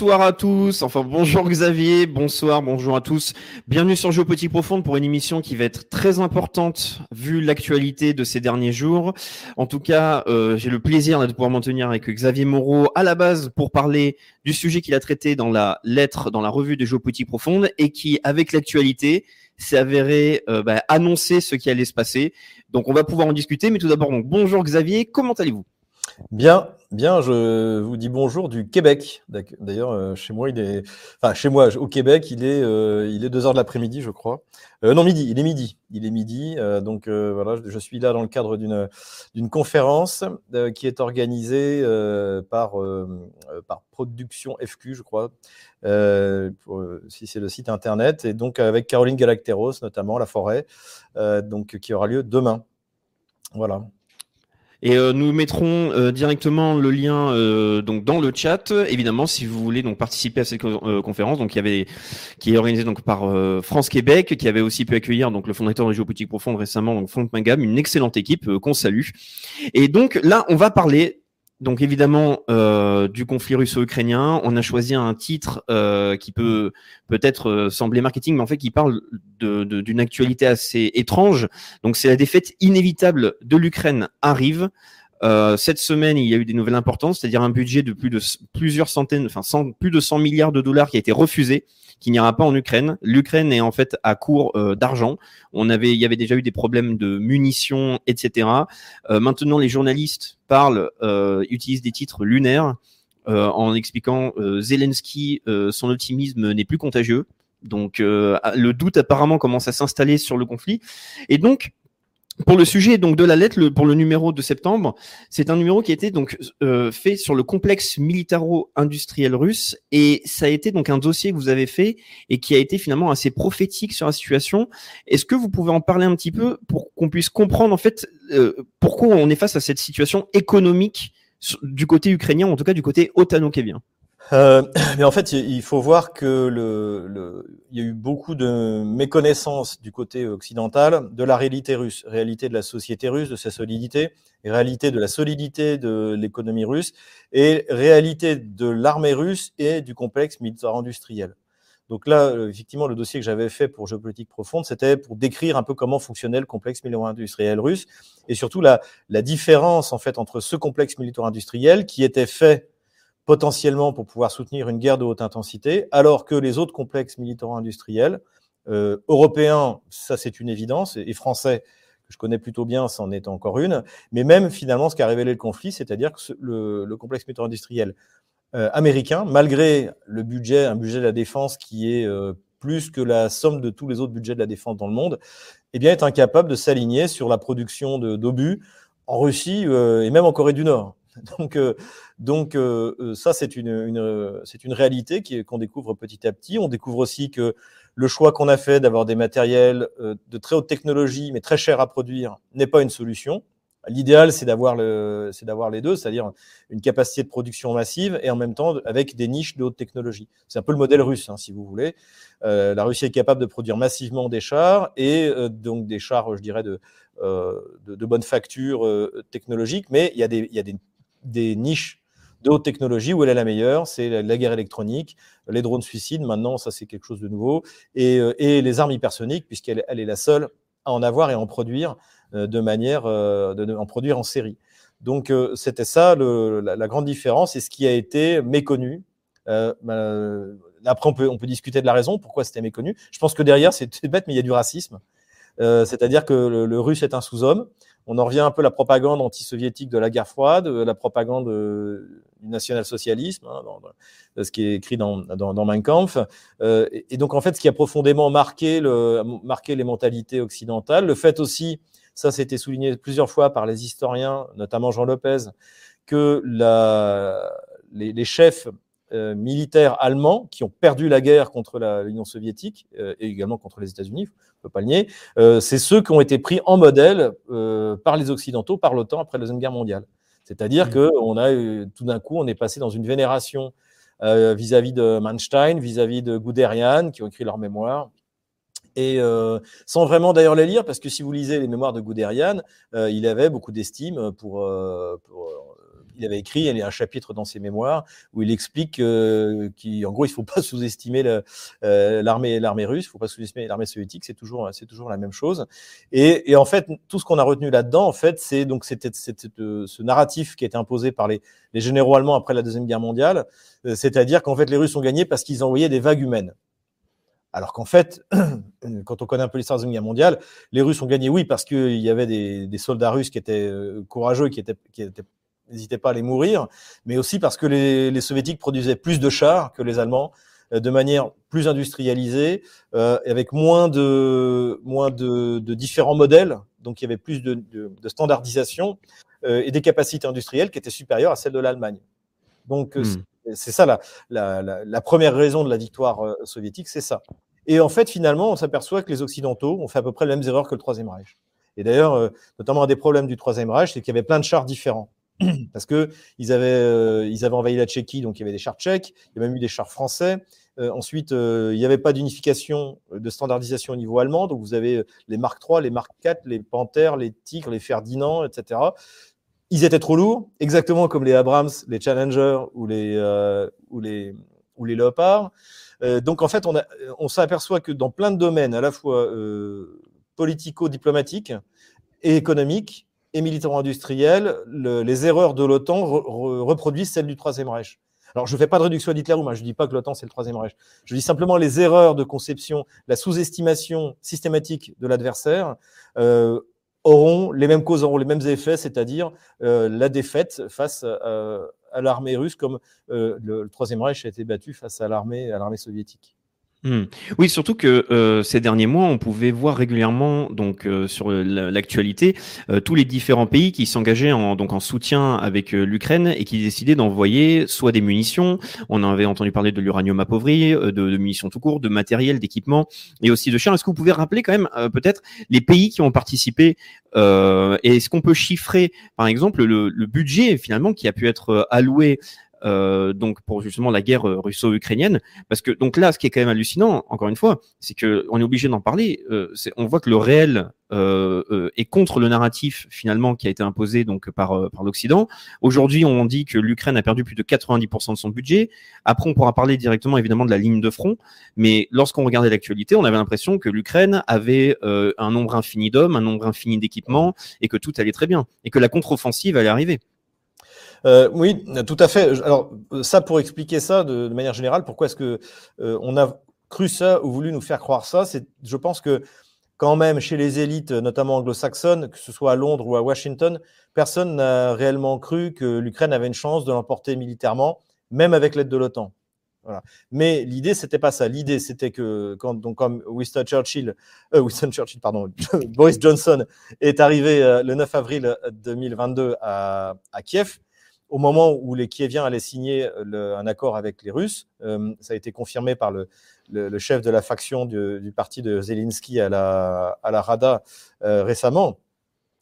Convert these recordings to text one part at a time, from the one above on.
Bonsoir à tous, enfin bonjour Xavier, bonsoir, bonjour à tous. Bienvenue sur Géopolitique Profonde pour une émission qui va être très importante vu l'actualité de ces derniers jours. En tout cas, euh, j'ai le plaisir de pouvoir m'en tenir avec Xavier Moreau à la base pour parler du sujet qu'il a traité dans la lettre, dans la revue de Géopolitique Profonde et qui, avec l'actualité, s'est avéré euh, bah, annoncer ce qui allait se passer. Donc on va pouvoir en discuter, mais tout d'abord, bonjour Xavier, comment allez-vous? Bien, bien, je vous dis bonjour du Québec. D'ailleurs, euh, chez moi, il est, enfin, chez moi, au Québec, il est, euh, il est 2 heures de l'après-midi, je crois. Euh, non, midi, il est midi. Il est midi. donc, voilà, je, suis là dans le cadre d'une, conférence qui est organisée par, par Production FQ, je crois, si c'est le site internet, et donc avec Caroline Galacteros, notamment, La Forêt, donc, qui aura lieu demain. Voilà. Et euh, nous mettrons euh, directement le lien euh, donc dans le chat, évidemment, si vous voulez donc participer à cette euh, conférence, donc il y avait qui est organisée donc par euh, France Québec, qui avait aussi pu accueillir donc le fondateur de Géopolitique Profonde récemment, donc Franck Mangam, une excellente équipe euh, qu'on salue. Et donc là, on va parler donc évidemment euh, du conflit russo-ukrainien. On a choisi un titre euh, qui peut peut-être euh, sembler marketing, mais en fait qui parle de- de- d'une actualité assez étrange. Donc c'est la défaite inévitable de l'Ukraine arrive. Euh, cette semaine, il y a eu des nouvelles importantes, c'est-à-dire un budget de plus de plusieurs centaines, enfin 100 plus de 100 milliards de dollars qui a été refusé, qui n'ira pas en Ukraine. L'Ukraine est en fait à court euh, d'argent. On avait, il y avait déjà eu des problèmes de munitions, etc. Euh, maintenant, les journalistes parlent, euh, utilisent des titres lunaires euh, en expliquant Zelensky, son optimisme n'est plus contagieux. Donc le doute apparemment commence à s'installer sur le conflit. Et donc pour le sujet donc de la lettre, le- pour le numéro de septembre, c'est un numéro qui a été donc euh, fait sur le complexe militaro-industriel russe et ça a été donc un dossier que vous avez fait et qui a été finalement assez prophétique sur la situation. Est-ce que vous pouvez en parler un petit peu pour qu'on puisse comprendre en fait euh, pourquoi on est face à cette situation économique du côté ukrainien, en tout cas du côté otano-kévien Euh, mais en fait, il faut voir que le, le- il y a eu beaucoup de méconnaissance du côté occidental de la réalité russe, réalité de la société russe, de sa solidité, réalité de la solidité de l'économie russe, et réalité de l'armée russe et du complexe militaire-industriel. Donc là, euh, effectivement, le dossier que j'avais fait pour Géopolitique Profonde, c'était pour décrire un peu comment fonctionnait le complexe militaire-industriel russe, et surtout la, la différence en fait entre ce complexe militaire-industriel qui était fait potentiellement pour pouvoir soutenir une guerre de haute intensité, alors que les autres complexes militaro-industriels, euh, européens, ça c'est une évidence, et, français, que je connais plutôt bien, c'en est encore une, mais même finalement ce qu'a révélé le conflit, c'est-à-dire que le, le complexe militaro-industriel euh, américain, malgré le budget, un budget de la défense qui est euh, plus que la somme de tous les autres budgets de la défense dans le monde, eh bien, est incapable de s'aligner sur la production d'obus en Russie euh, et même en Corée du Nord. Donc, euh, donc euh, euh, ça, c'est une, une, c'est une réalité qu'on découvre petit à petit. On découvre aussi que le choix qu'on a fait d'avoir des matériels euh, de très haute technologie, mais très chers à produire, n'est pas une solution. L'idéal, c'est d'avoir le, c'est d'avoir les deux, c'est-à-dire une capacité de production massive et en même temps avec des niches de haute technologie. C'est un peu le modèle russe, hein, si vous voulez. Euh, la Russie est capable de produire massivement des chars et euh, donc des chars, je dirais, de, euh, de, de bonne facture euh, technologique, mais il y a des, il y a des, des niches de haute technologie où elle est la meilleure, c'est la, guerre électronique, les drones suicides, maintenant ça c'est quelque chose de nouveau, et, euh, les armes hypersoniques, puisqu'elle elle est la seule à en avoir et à en produire euh, de manière, euh, de, en produire en série. Donc c'était ça la, grande différence et ce qui a été méconnu. Euh, après on peut, discuter de la raison, pourquoi c'était méconnu. Je pense que derrière c'est bête, mais il y a du racisme. C'est-à-dire que le, russe est un sous-homme. On en revient un peu à la propagande anti-soviétique de la guerre froide, la propagande national-socialisme, hein, ce qui est écrit dans, dans, Mein Kampf. Euh, et, donc, en fait, ce qui a profondément marqué, marqué les mentalités occidentales, le fait aussi, ça c'était souligné plusieurs fois par les historiens, notamment Jean Lopez, que la, les chefs euh, militaires allemands qui ont perdu la guerre contre l'Union soviétique euh, et également contre les États-Unis, on ne peut pas le nier, euh, c'est ceux qui ont été pris en modèle par les Occidentaux, par l'OTAN après la Deuxième Guerre mondiale. C'est-à-dire mmh. que on a tout d'un coup, on est passé dans une vénération vis-à-vis de Manstein, vis-à-vis de Guderian, qui ont écrit leurs mémoires, et sans vraiment d'ailleurs les lire, parce que si vous lisez les mémoires de Guderian, il avait beaucoup d'estime pour, pour, il avait écrit, il y a un chapitre dans ses mémoires où il explique qu'en gros, il ne faut pas sous-estimer euh, l'armée l'armée russe, il ne faut pas sous-estimer l'armée soviétique, c'est toujours, c'est toujours la même chose. Et, en fait, tout ce qu'on a retenu là-dedans, en fait, c'est donc c'était, ce narratif qui a été imposé par les, généraux allemands après la Deuxième Guerre mondiale, euh, c'est-à-dire qu'en fait, les Russes ont gagné parce qu'ils envoyaient des vagues humaines. Alors qu'en fait, quand on connaît un peu l'histoire de la Deuxième Guerre mondiale, les Russes ont gagné, oui, parce qu'il y avait des, soldats russes qui étaient euh, courageux, qui étaient n'hésitez pas à les mourir, mais aussi parce que les, soviétiques produisaient plus de chars que les Allemands, euh, de manière plus industrialisée, euh, avec moins de moins de, différents modèles, donc il y avait plus de, standardisation euh, et des capacités industrielles qui étaient supérieures à celles de l'Allemagne. Donc hmm. c'est ça la, la, première raison de la victoire soviétique, c'est ça. Et en fait, finalement, on s'aperçoit que les Occidentaux ont fait à peu près les mêmes erreurs que le Troisième Reich. Et d'ailleurs, notamment un des problèmes du Troisième Reich, c'est qu'il y avait plein de chars différents. parce que ils avaient, euh, ils avaient envahi la Tchéquie, donc il y avait des chars tchèques, il y a même eu des chars français. Euh, ensuite, euh, il n'y avait pas d'unification, de standardisation au niveau allemand, donc vous avez les Mark III, les Mark IV, les Panthers, les Tigres, les Ferdinand, etc. Ils étaient trop lourds, exactement comme les Abrams, les Challenger ou les, ou les, ou les Leopards. donc en fait, on, on s'aperçoit que dans plein de domaines, à la fois politico-diplomatiques et économiques, et militaro-industriel, les erreurs de l'OTAN reproduisent celles du Troisième Reich. Alors, je ne fais pas de réduction d'Hitler, je ne dis pas que l'OTAN, c'est le Troisième Reich. Je dis simplement les erreurs de conception, la sous-estimation systématique de l'adversaire euh, auront les mêmes causes, auront les mêmes effets, c'est-à-dire euh, la défaite face à, l'armée russe, comme euh, le, Troisième Reich a été battu face à à l'armée soviétique. Hmm. Oui, surtout que euh, ces derniers mois, on pouvait voir régulièrement donc euh, sur l'actualité euh, tous les différents pays qui s'engageaient en donc en soutien avec l'Ukraine et qui décidaient d'envoyer soit des munitions, on avait entendu parler de l'uranium appauvri, de, de, munitions tout court, de matériel, d'équipement et aussi de chars. Est-ce que vous pouvez rappeler quand même peut-être les pays qui ont participé et est-ce qu'on peut chiffrer par exemple le, le, budget finalement qui a pu être alloué euh, donc pour justement la guerre euh, russo-ukrainienne. Parce que donc là, ce qui est quand même hallucinant, encore une fois, c'est que on est obligé d'en parler. Euh, on voit que le réel euh, euh, est contre le narratif finalement qui a été imposé donc par par l'Occident. Aujourd'hui, on dit que l'Ukraine a perdu plus de 90% de son budget. Après, on pourra parler directement évidemment de la ligne de front, mais lorsqu'on regardait l'actualité, on avait l'impression que l'Ukraine avait un nombre infini d'hommes, un nombre infini d'équipements et que tout allait très bien et que la contre-offensive allait arriver. Euh, oui, tout à fait. Alors ça, pour expliquer ça de, manière générale, pourquoi est-ce que euh, on a cru ça ou voulu nous faire croire ça C'est, je pense que quand même chez les élites, notamment anglo-saxonnes, que ce soit à Londres ou à Washington, personne n'a réellement cru que l'Ukraine avait une chance de l'emporter militairement, même avec l'aide de l'OTAN. Voilà. Mais l'idée, c'était pas ça. L'idée, c'était que quand, donc, comme Winston Churchill, euh, Winston Churchill, pardon, Boris Johnson est arrivé le 9 avril 2022 à, à Kiev, au moment où les Kieviens allaient signer euh, un accord avec les Russes, euh, ça a été confirmé par le, chef de la faction du, parti de Zelensky à la, à la Rada euh, récemment.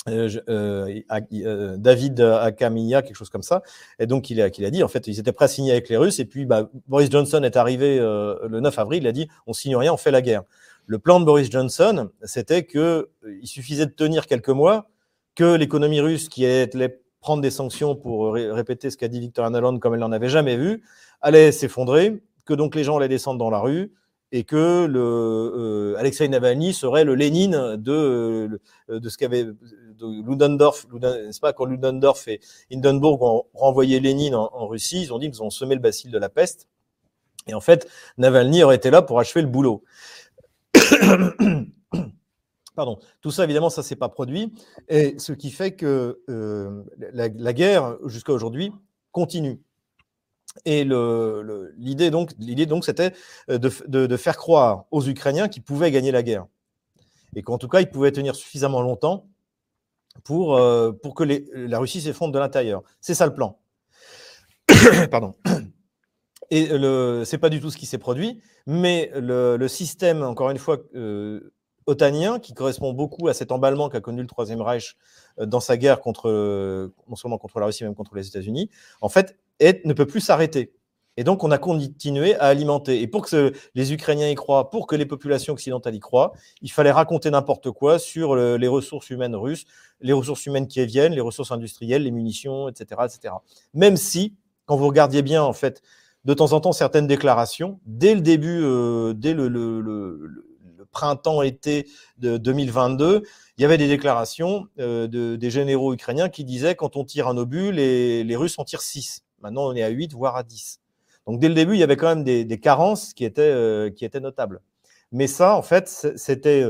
David Akamia, quelque chose comme ça. Et donc, il a, il a dit, en fait, ils étaient prêts à signer avec les Russes. Et puis, bah, Boris Johnson est arrivé le 9 avril. Il a dit, on signe rien, on fait la guerre. Le plan de Boris Johnson, c'était que il suffisait de tenir quelques mois, que l'économie russe, qui est prendre des sanctions pour répéter ce qu'a dit Victor Nuland comme elle n'en avait jamais vu, allait s'effondrer, que donc les gens allaient descendre dans la rue et que le, euh, Alexei Navalny serait le Lénine de, euh, de ce qu'avait Ludendorff, n'est-ce pas, quand Ludendorff et Hindenburg ont renvoyé Lénine en, en, Russie, ils ont dit qu'ils ont semé le bacille de la peste. Et en fait, Navalny aurait été là pour achever le boulot. Pardon. Tout ça, évidemment, ça ne s'est pas produit. Et ce qui fait que euh, la, guerre, jusqu'à aujourd'hui, continue. Et l'idée donc, l'idée donc, c'était de, de, faire croire aux Ukrainiens qu'ils pouvaient gagner la guerre et qu'en tout cas ils pouvaient tenir suffisamment longtemps pour, pour que la Russie s'effondre de l'intérieur. C'est ça le plan. Pardon. Et ce n'est pas du tout ce qui s'est produit, mais le, système, encore une fois, euh, otanien, qui correspond beaucoup à cet emballement qu'a connu le Troisième Reich euh, dans sa guerre contre, non seulement contre la Russie, mais même contre les États-Unis, en fait, ne peut plus s'arrêter. Et donc, on a continué à alimenter. Et pour que les Ukrainiens y croient, pour que les populations occidentales y croient, il fallait raconter n'importe quoi sur les ressources humaines russes, les ressources humaines qui viennent, les ressources industrielles, les munitions, etc., etc. Même si, quand vous regardiez bien, en fait, de temps en temps certaines déclarations. Dès le début, euh, dès le, printemps-été de 2022, il y avait des déclarations euh, de, des généraux ukrainiens qui disaient quand on tire un obus, les, les, Russes en tirent 6. Maintenant, on est à 8, voire à 10. Donc dès le début, il y avait quand même des, carences qui étaient, euh, qui étaient notables. Mais ça, en fait, c'était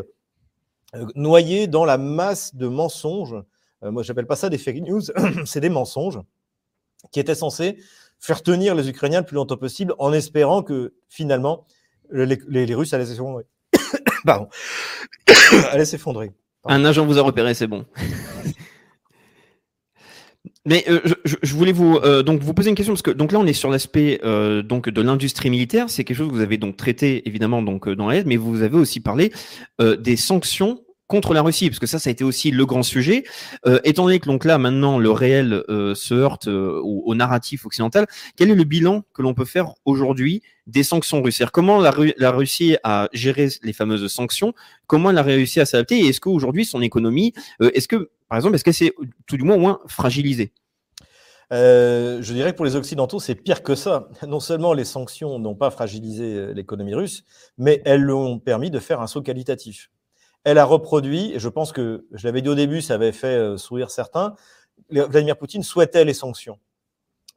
noyé dans la masse de mensonges. moi, j'appelle pas ça des fake news, c'est des mensonges qui étaient censés faire tenir les Ukrainiens le plus longtemps possible en espérant que finalement les, Russes allaient s'effondrer. Pardon. allaient s'effondrer. Un agent vous a repéré, c'est bon. Mais euh, je, voulais vous euh, donc vous poser une question parce que donc là on est sur l'aspect euh, donc de l'industrie militaire, c'est quelque chose que vous avez donc traité évidemment donc dans l'aide, mais vous avez aussi parlé des sanctions contre la Russie, parce que ça, ça a été aussi le grand sujet. Euh, étant donné que donc là, maintenant, le réel euh, se heurte euh, au, narratif occidental, quel est le bilan que l'on peut faire aujourd'hui des sanctions russes Comment la, Russie a géré les fameuses sanctions Comment elle a réussi à s'adapter est-ce qu'aujourd'hui, son économie, est-ce que, par exemple, est-ce que c'est tout du moins moins fragilisé? Je dirais que pour les Occidentaux, c'est pire que ça. Non seulement les sanctions n'ont pas fragilisé l'économie russe, mais elles l'ont permis de faire un saut qualitatif elle a reproduit, et je pense que, je l'avais dit au début, ça avait fait euh, sourire certains, Vladimir Poutine souhaitait les sanctions.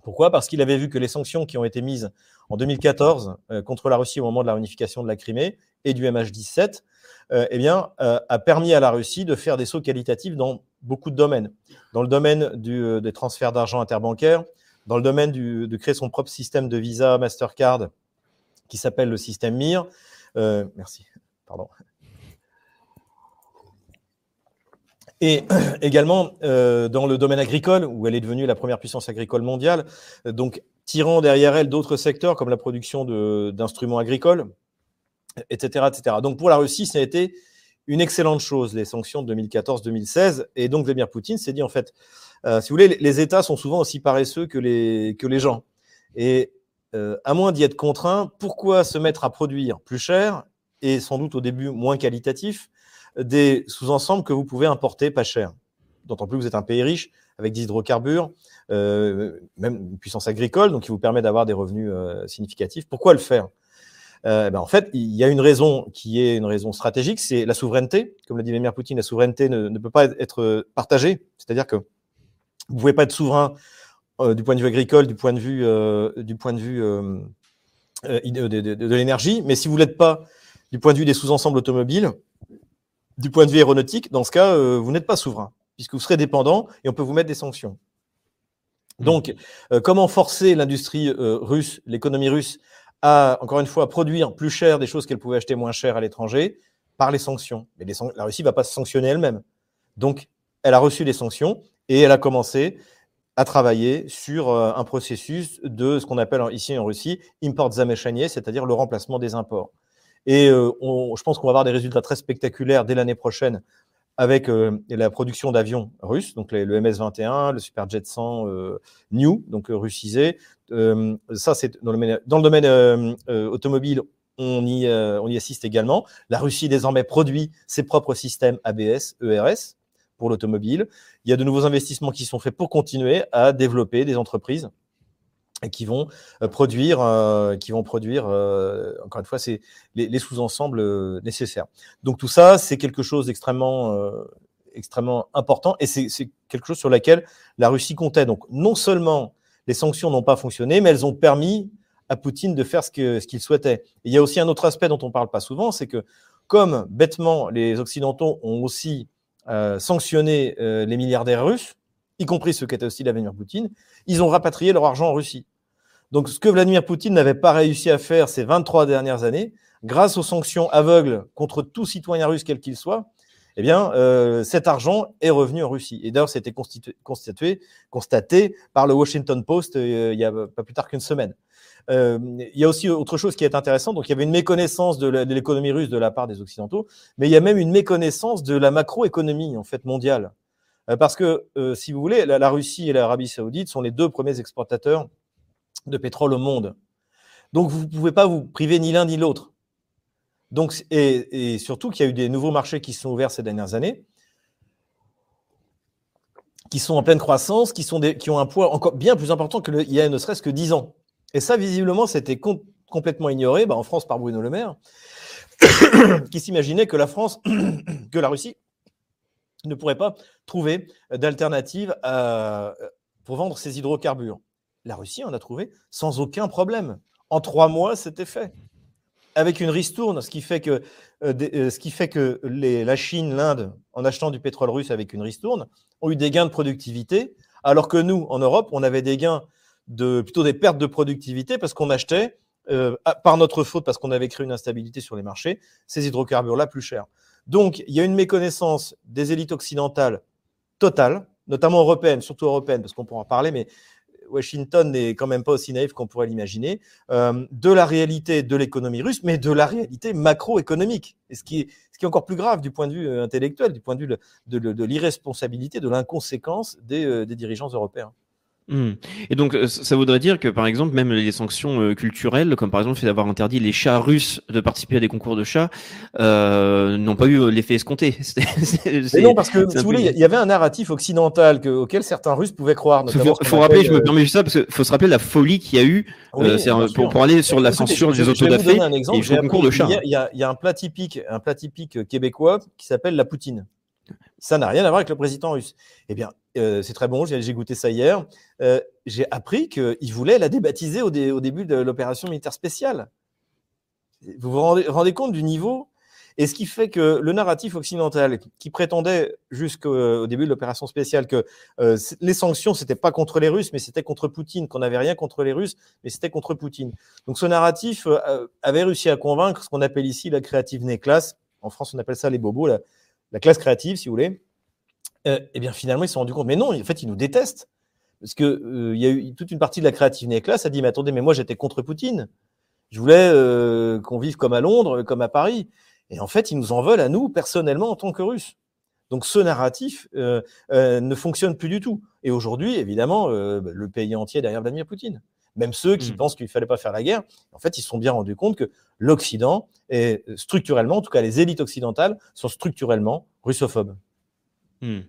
Pourquoi? Parce qu'il avait vu que les sanctions qui ont été mises en 2014 euh, contre la Russie au moment de la réunification de la Crimée et du MH17, euh, eh bien, a permis à la Russie de faire des sauts qualitatifs dans beaucoup de domaines. Dans le domaine des transferts d'argent interbancaires, dans le domaine de créer son propre système de visa Mastercard qui s'appelle le système MIR. merci. Pardon. Et également euh, dans le domaine agricole, où elle est devenue la première puissance agricole mondiale, euh, donc tirant derrière elle d'autres secteurs comme la production d'instruments agricoles, etc., etc. Donc pour la Russie, ça a été une excellente chose, les sanctions de 2014-2016. Et donc Vladimir Poutine s'est dit, en fait, euh, si vous voulez, les États sont souvent aussi paresseux que les, que les gens. Et à moins d'y être contraint, pourquoi se mettre à produire plus cher et sans doute au début moins qualitatif des sous-ensembles que vous pouvez importer pas cher. D'autant plus que vous êtes un pays riche avec des hydrocarbures, euh, même une puissance agricole, donc qui vous permet d'avoir des revenus euh, significatifs. Pourquoi le faire? Euh, ben en fait, il y a une raison qui est une raison stratégique, c'est la souveraineté. Comme l'a dit Vladimir Poutine, la souveraineté ne, peut pas être partagée. C'est-à-dire que vous ne pouvez pas être souverain du point de vue agricole, du point de vue, du point de vue de, de, de l'énergie, mais si vous ne l'êtes pas du point de vue des sous-ensembles automobiles, du point de vue aéronautique, dans ce cas, euh, vous n'êtes pas souverain, puisque vous serez dépendant et on peut vous mettre des sanctions. Mmh. Donc, euh, comment forcer l'industrie euh, russe, l'économie russe, à, encore une fois, produire plus cher des choses qu'elle pouvait acheter moins cher à l'étranger par les sanctions? Mais la Russie ne va pas se sanctionner elle-même. Donc, elle a reçu les sanctions et elle a commencé à travailler sur un processus de ce qu'on appelle ici en Russie import zameshanie, c'est-à-dire le remplacement des imports. Et euh, je pense qu'on va avoir des résultats très spectaculaires dès l'année prochaine avec euh, la production d'avions russes, donc le MS-21, le Superjet 100 euh, New, donc russisé. ça, c'est dans le domaine, automobile, on y, on y assiste également. La Russie désormais produit ses propres systèmes ABS, ERS pour l'automobile. Il y a de nouveaux investissements qui sont faits pour continuer à développer des entreprises qui vont euh, produire, euh, qui vont produire euh, encore une fois, c'est les, sous-ensembles nécessaires. Donc tout ça, c'est quelque chose d'extrêmement extrêmement important et c'est quelque chose sur laquelle la Russie comptait. Donc non seulement les sanctions n'ont pas fonctionné, mais elles ont permis à Poutine de faire ce qu'il ce souhaitait. il y a aussi un autre aspect dont on parle pas souvent, c'est que comme bêtement les Occidentaux ont aussi sanctionné les milliardaires russes, y compris ceux qui étaient aussi l'avenir Poutine, ils ont rapatrié leur argent en Russie. Donc, ce que Vladimir Poutine n'avait pas réussi à faire ces 23 dernières années, grâce aux sanctions aveugles contre tout citoyen russe, quel qu'il soit, eh bien, euh, cet argent est revenu en Russie. Et d'ailleurs, c'était constaté par le Washington Post euh, il y a pas plus tard qu'une semaine. Euh, il y a aussi autre chose qui est intéressant. Donc, il y avait une méconnaissance de l'économie russe de la part des Occidentaux, mais il y a même une méconnaissance de la macroéconomie en fait mondiale. Parce que, si vous voulez, la Russie et l'Arabie Saoudite sont les deux premiers exportateurs de pétrole au monde. Donc, vous ne pouvez pas vous priver ni l'un ni l'autre. Donc, et, surtout qu'il y a eu des nouveaux marchés qui se sont ouverts ces dernières années, qui sont en pleine croissance, qui, sont qui ont un poids encore bien plus important qu'il y a ne serait-ce que 10 ans. Et ça, visiblement, c'était complètement ignoré bah, en France par Bruno Le Maire, qui s'imaginait que la France, que la Russie ne pourrait pas trouver d'alternative pour vendre ses hydrocarbures. La Russie en a trouvé sans aucun problème. En trois mois, c'était fait avec une ristourne, ce qui fait que, euh, euh, la Chine, l'Inde, en achetant du pétrole russe avec une ristourne, ont eu des gains de productivité, alors que nous, en Europe, on avait des gains de plutôt des pertes de productivité parce qu'on achetait, euh, par notre faute, parce qu'on avait créé une instabilité sur les marchés, ces hydrocarbures-là plus chers. Donc, il y a une méconnaissance des élites occidentales totale, notamment européennes, surtout européennes, parce qu'on pourra en parler, mais Washington n'est quand même pas aussi naïf qu'on pourrait l'imaginer, euh, de la réalité de l'économie russe, mais de la réalité macroéconomique. Et ce qui, est, encore plus grave du point de vue euh, intellectuel, du point de vue de, l'irresponsabilité, de l'inconséquence des, euh, des dirigeants européens. Hmm. Et donc, euh, ça voudrait dire que, par exemple, même les sanctions euh, culturelles, comme par exemple le fait d'avoir interdit les chats russes de participer à des concours de chats, euh, n'ont pas eu l'effet escompté. Mais non, parce que, si vous voulez, il y avait un narratif occidental que, auquel certains Russes pouvaient croire. Il faut, faut rappeler, je me permets juste ça, parce qu'il faut se rappeler la folie qu'il y a eu pour, pour, aller sur la censure des autodafés et les concours de chats. Il y, y a un plat typique, un plat typique québécois qui s'appelle la poutine. Ça n'a rien à voir avec le président russe. Eh bien, euh, c'est très bon, j'ai goûté ça hier. Euh, j'ai appris qu'il voulait la débaptiser au, début de l'opération militaire spéciale. Vous vous rendez, compte du niveau? Et ce qui fait que le narratif occidental, qui prétendait jusqu'au début de l'opération spéciale que euh, les sanctions, c'était pas contre les Russes, mais c'était contre Poutine, qu'on n'avait rien contre les Russes, mais c'était contre Poutine. Donc ce narratif avait réussi à convaincre ce qu'on appelle ici la créative classe. En France, on appelle ça les bobos, la classe créative, si vous voulez euh, eh bien finalement ils se sont rendus compte, mais non, en fait ils nous détestent. Parce qu'il euh, y a eu toute une partie de la créative classe a dit, mais attendez, mais moi j'étais contre Poutine. Je voulais euh, qu'on vive comme à Londres, comme à Paris. Et en fait, ils nous en veulent à nous, personnellement, en tant que Russes. Donc ce narratif ne fonctionne plus du tout. Et aujourd'hui, évidemment, bah, le pays entier est derrière Vladimir Poutine. Même ceux qui mmh. pensent qu'il ne fallait pas faire la guerre, en fait, ils se sont bien rendus compte que l'Occident est structurellement, en tout cas les élites occidentales, sont structurellement russophobes. Hmm.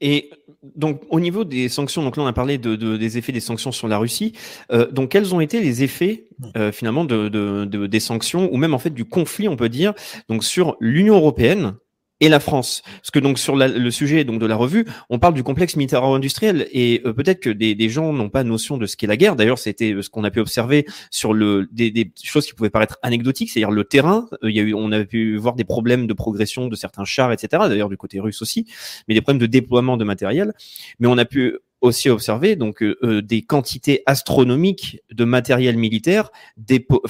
Et donc au niveau des sanctions, donc là on a parlé de, des effets des sanctions sur la Russie. Euh, donc quels ont été les effets hmm. euh, finalement de, de, des sanctions ou même en fait du conflit, on peut dire, donc sur l'Union européenne et la France. Parce que donc sur le sujet donc de la revue, on parle du complexe militaro-industriel et euh, peut-être que des, gens n'ont pas notion de ce qu'est la guerre. D'ailleurs, c'était ce qu'on a pu observer sur le des, choses qui pouvaient paraître anecdotiques, c'est-à-dire le terrain. Euh, il y a eu, on a pu voir des problèmes de progression de certains chars, etc. D'ailleurs du côté russe aussi, mais des problèmes de déploiement de matériel. Mais on a pu aussi observer donc euh, des quantités astronomiques de matériel militaire dépo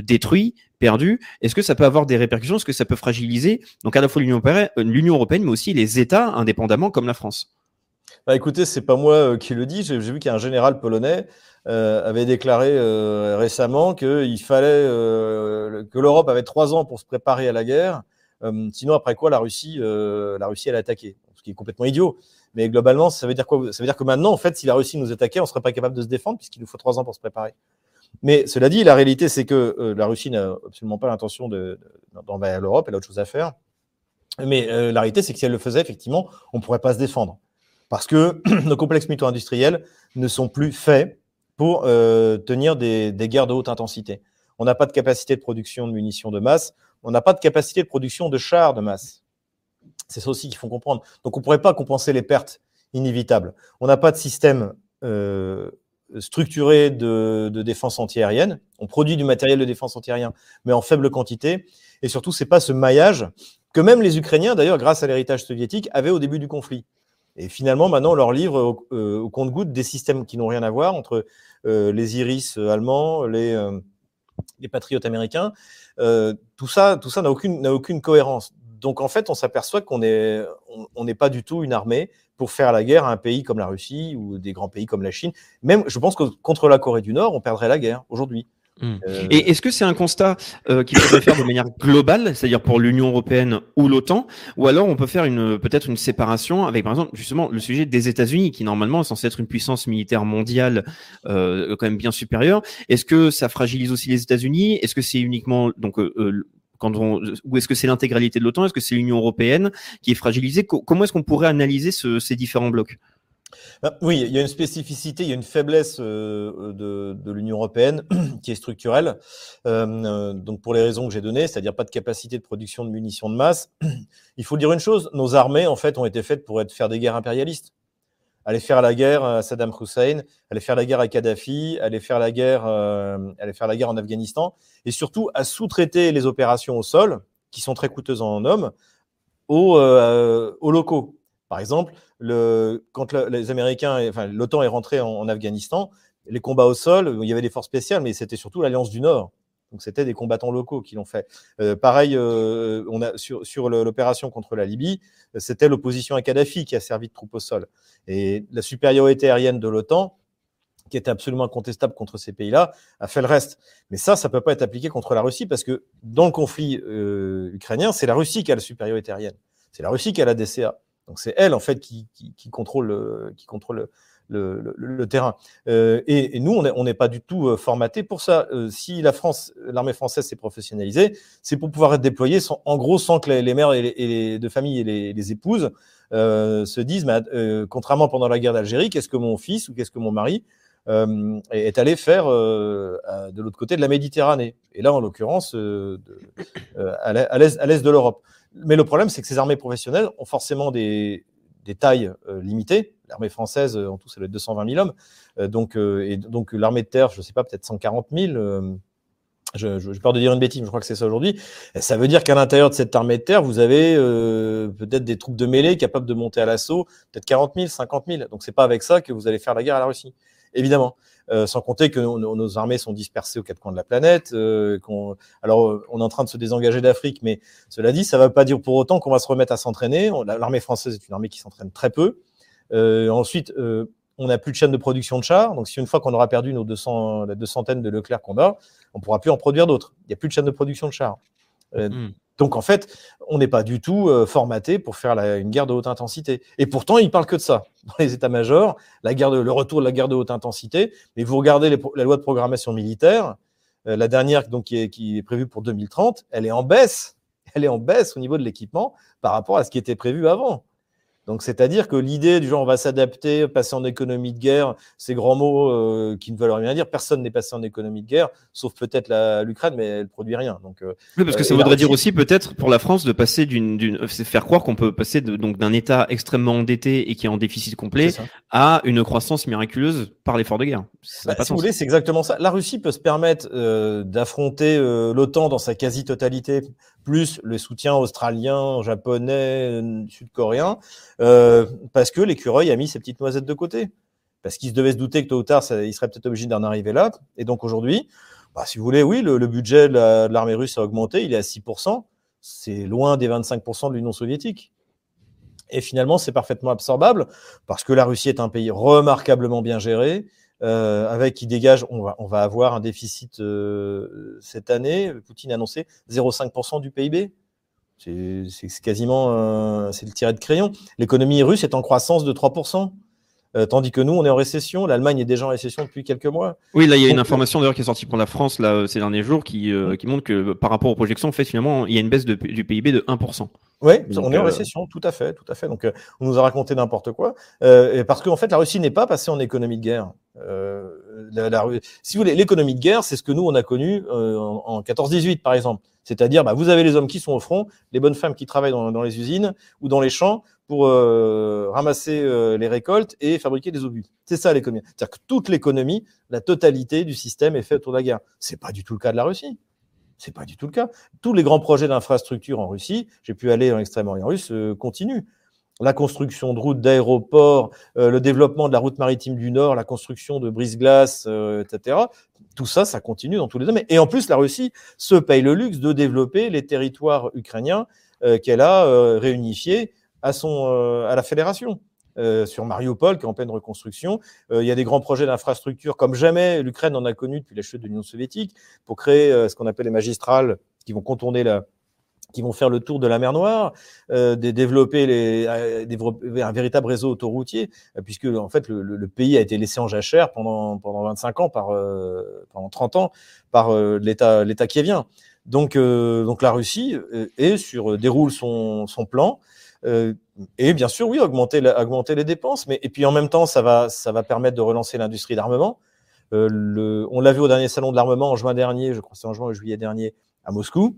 détruit, perdu. Est-ce que ça peut avoir des répercussions Est-ce que ça peut fragiliser donc à la fois l'Union européenne, mais aussi les États indépendamment comme la France? Bah écoutez, c'est pas moi euh, qui le dis. J'ai vu qu'un général polonais euh, avait déclaré euh, récemment qu'il fallait que l'Europe avait trois ans pour se préparer à la guerre. sinon, après quoi, la Russie, la Russie, elle a attaqué. Ce qui est complètement idiot. Mais globalement, ça veut dire quoi? Ça veut dire que maintenant, en fait, si la Russie nous attaquait, on serait pas capable de se défendre puisqu'il nous faut trois ans pour se préparer. Mais cela dit, la réalité, c'est que euh, la Russie n'a absolument pas l'intention d'envahir l'Europe, elle a autre chose à faire. Mais euh, la réalité, c'est que si elle le faisait, effectivement, on ne pourrait pas se défendre. Parce que nos complexes militaro-industriels ne sont plus faits pour euh, tenir des, des, guerres de haute intensité. On n'a pas de capacité de production de munitions de masse, on n'a pas de capacité de production de chars de masse. C'est ça aussi qu'il faut comprendre. Donc on ne pourrait pas compenser les pertes inévitables. On n'a pas de système euh, structuré de, de défense antiaérienne. On produit du matériel de défense antiaérien, mais en faible quantité. Et surtout, c'est pas ce maillage que même les Ukrainiens, d'ailleurs, grâce à l'héritage soviétique, avaient au début du conflit. Et finalement, maintenant, on leur livre au, euh, compte-goutte des systèmes qui n'ont rien à voir entre euh, les Iris allemands, les, euh, les patriotes américains. Euh, tout ça, tout ça n'a aucune, n'a aucune cohérence. Donc en fait, on s'aperçoit qu'on est, on n'est pas du tout une armée pour faire la guerre à un pays comme la Russie ou des grands pays comme la Chine. Même, je pense que contre la Corée du Nord, on perdrait la guerre aujourd'hui. Mmh. Et est-ce que c'est un constat euh, qu'il faudrait faire de manière globale, c'est-à-dire pour l'Union européenne ou l'OTAN, ou alors on peut faire une peut-être une séparation avec par exemple justement le sujet des États-Unis qui normalement est censé être une puissance militaire mondiale euh, quand même bien supérieure. Est-ce que ça fragilise aussi les États-Unis? Est-ce que c'est uniquement donc euh, ou est-ce que c'est l'intégralité de l'OTAN? Est-ce que c'est l'Union européenne qui est fragilisée? Comment est-ce qu'on pourrait analyser ce, ces différents blocs? Ah, oui, il y a une spécificité, il y a une faiblesse euh, de, l'Union européenne qui est structurelle. Euh, donc pour les raisons que j'ai données, c'est-à-dire pas de capacité de production de munitions de masse. Il faut dire une chose nos armées en fait ont été faites pour faire des guerres impérialistes. Aller faire la guerre à Saddam Hussein, aller faire la guerre à Kadhafi, aller faire la guerre, euh, aller faire la guerre en Afghanistan, et surtout à sous-traiter les opérations au sol, qui sont très coûteuses en hommes, aux, euh, aux locaux. Par exemple, le, quand le, les Américains, enfin, l'OTAN est rentré en, en, Afghanistan, les combats au sol, il y avait des forces spéciales, mais c'était surtout l'Alliance du Nord. Donc c'était des combattants locaux qui l'ont fait. Euh, pareil, euh, on a sur, sur l'opération contre la Libye, c'était l'opposition à Kadhafi qui a servi de troupe au sol. Et la supériorité aérienne de l'OTAN, qui était absolument incontestable contre ces pays-là, a fait le reste. Mais ça, ça peut pas être appliqué contre la Russie parce que dans le conflit euh, ukrainien, c'est la Russie qui a la supériorité aérienne. C'est la Russie qui a la DCA. Donc c'est elle en fait qui, qui contrôle, qui contrôle le, le, le, terrain. Euh, et, et, nous, on n'est pas du tout euh, formaté pour ça. Euh, si la France, l'armée française s'est professionnalisée, c'est pour pouvoir être déployée sans, en gros sans que les, mères et les, et les, de famille et les, les épouses euh, se disent, mais, euh, contrairement pendant la guerre d'Algérie, qu'est-ce que mon fils ou qu'est-ce que mon mari euh, est allé faire de l'autre côté de la Méditerranée. Et là, en l'occurrence, à l'est de l'Europe. Mais le problème, c'est que ces armées professionnelles ont forcément des, des tailles euh, limitées. L'armée française, en tout, c'est le 220 000 hommes. Euh, donc, euh, et donc l'armée de terre, je ne sais pas, peut-être 140 000. Je, je, peur de dire une bêtise, je crois que c'est ça aujourd'hui. Ça veut dire qu'à l'intérieur de cette armée de terre, vous avez euh, peut-être des troupes de mêlée capables de monter à l'assaut, peut-être 40 000, 50 000. Donc c'est pas avec ça que vous allez faire la guerre à la Russie, évidemment. Euh, sans compter que nos, armées sont dispersées aux quatre coins de la planète. Euh, alors, on est en train de se désengager d'Afrique, mais cela dit, ça ne veut pas dire pour autant qu'on va se remettre à s'entraîner. L'armée française est une armée qui s'entraîne très peu. Euh, ensuite, euh, on n'a plus de chaîne de production de chars. Donc, si une fois qu'on aura perdu nos 200, la deux centaines de Leclerc qu'on a, on pourra plus en produire d'autres. Il n'y a plus de chaîne de production de chars. Mmh. Donc en fait, on n'est pas du tout euh, formaté pour faire une guerre de haute intensité. Et pourtant, ils parlent que de ça dans les états-majors, la guerre de, le retour de la guerre de haute intensité. Mais vous regardez la loi de programmation militaire, euh, la dernière donc qui est, qui est prévue pour 2030, elle est en baisse. Elle est en baisse au niveau de l'équipement par rapport à ce qui était prévu avant. Donc, c'est-à-dire que l'idée du genre on va s'adapter, passer en économie de guerre, ces grands mots euh, qui ne veulent rien dire, personne n'est passé en économie de guerre, sauf peut-être l'Ukraine, mais elle produit rien. Donc, euh, oui, parce que ça voudrait dire aussi peut-être pour la France de passer d'une, d'une, faire croire qu'on peut passer de, donc d'un État extrêmement endetté et qui est en déficit complet à une croissance miraculeuse par l'effort de guerre. Bah, si vous voulez, c'est exactement ça. La Russie peut se permettre euh, d'affronter euh, l'OTAN dans sa quasi-totalité, plus le soutien australien, japonais, sud-coréen. Euh, parce que l'écureuil a mis ses petites noisettes de côté. Parce qu'il se devait se douter que tôt ou tard, il serait peut-être obligé d'en arriver là. Et donc aujourd'hui, bah, si vous voulez, oui, le budget de l'armée russe a augmenté, il est à 6%. C'est loin des 25% de l'Union soviétique. Et finalement, c'est parfaitement absorbable parce que la Russie est un pays remarquablement bien géré, euh, avec qui dégage, on va, avoir un déficit euh, cette année. Poutine a annoncé 0,5% du PIB. C'est quasiment c'est le tiré de crayon. L'économie russe est en croissance de 3%. Euh, tandis que nous, on est en récession. L'Allemagne est déjà en récession depuis quelques mois. Oui, là, il y a une information d'ailleurs qui est sortie pour la France là, ces derniers jours qui, euh, qui montre que par rapport aux projections, en fait, finalement, il y a une baisse de, du PIB de 1%. Oui, on est en euh, récession, tout à fait, tout à fait. Donc, on nous a raconté n'importe quoi, euh, parce qu'en fait, la Russie n'est pas passée en économie de guerre. Euh, la, la, si vous voulez, l'économie de guerre, c'est ce que nous on a connu euh, en, en 14-18, par exemple. C'est-à-dire, bah, vous avez les hommes qui sont au front, les bonnes femmes qui travaillent dans, dans les usines ou dans les champs pour euh, ramasser euh, les récoltes et fabriquer des obus. C'est ça l'économie. C'est-à-dire que toute l'économie, la totalité du système est faite autour de la guerre. C'est pas du tout le cas de la Russie. C'est pas du tout le cas. Tous les grands projets d'infrastructure en Russie, j'ai pu aller dans l'extrême-orient russe, euh, continuent. la construction de routes, d'aéroports, euh, le développement de la route maritime du Nord, la construction de brise-glace, euh, etc. Tout ça, ça continue dans tous les domaines. Et en plus, la Russie se paye le luxe de développer les territoires ukrainiens euh, qu'elle a réunifiés à, son, à la fédération. sur Mariupol, qui est en pleine reconstruction. il y a des grands projets d'infrastructure comme jamais l'Ukraine en a connu depuis la chute de l'Union soviétique pour créer ce qu'on appelle les magistrales qui vont contourner la, qui vont faire le tour de la mer Noire, euh, développer, euh, un véritable réseau autoroutier, euh, puisque en fait le, pays a été laissé en jachère pendant pendant 25 ans par euh, pendant 30 ans par euh, l'État l'État qui vient. Donc donc la Russie déroule son plan et bien sûr oui augmenter les dépenses, mais et puis en même temps ça va ça va permettre de relancer l'industrie d'armement. le, on l'a vu au dernier salon de l'armement en juin dernier, je crois c'est en juin ou juillet dernier à Moscou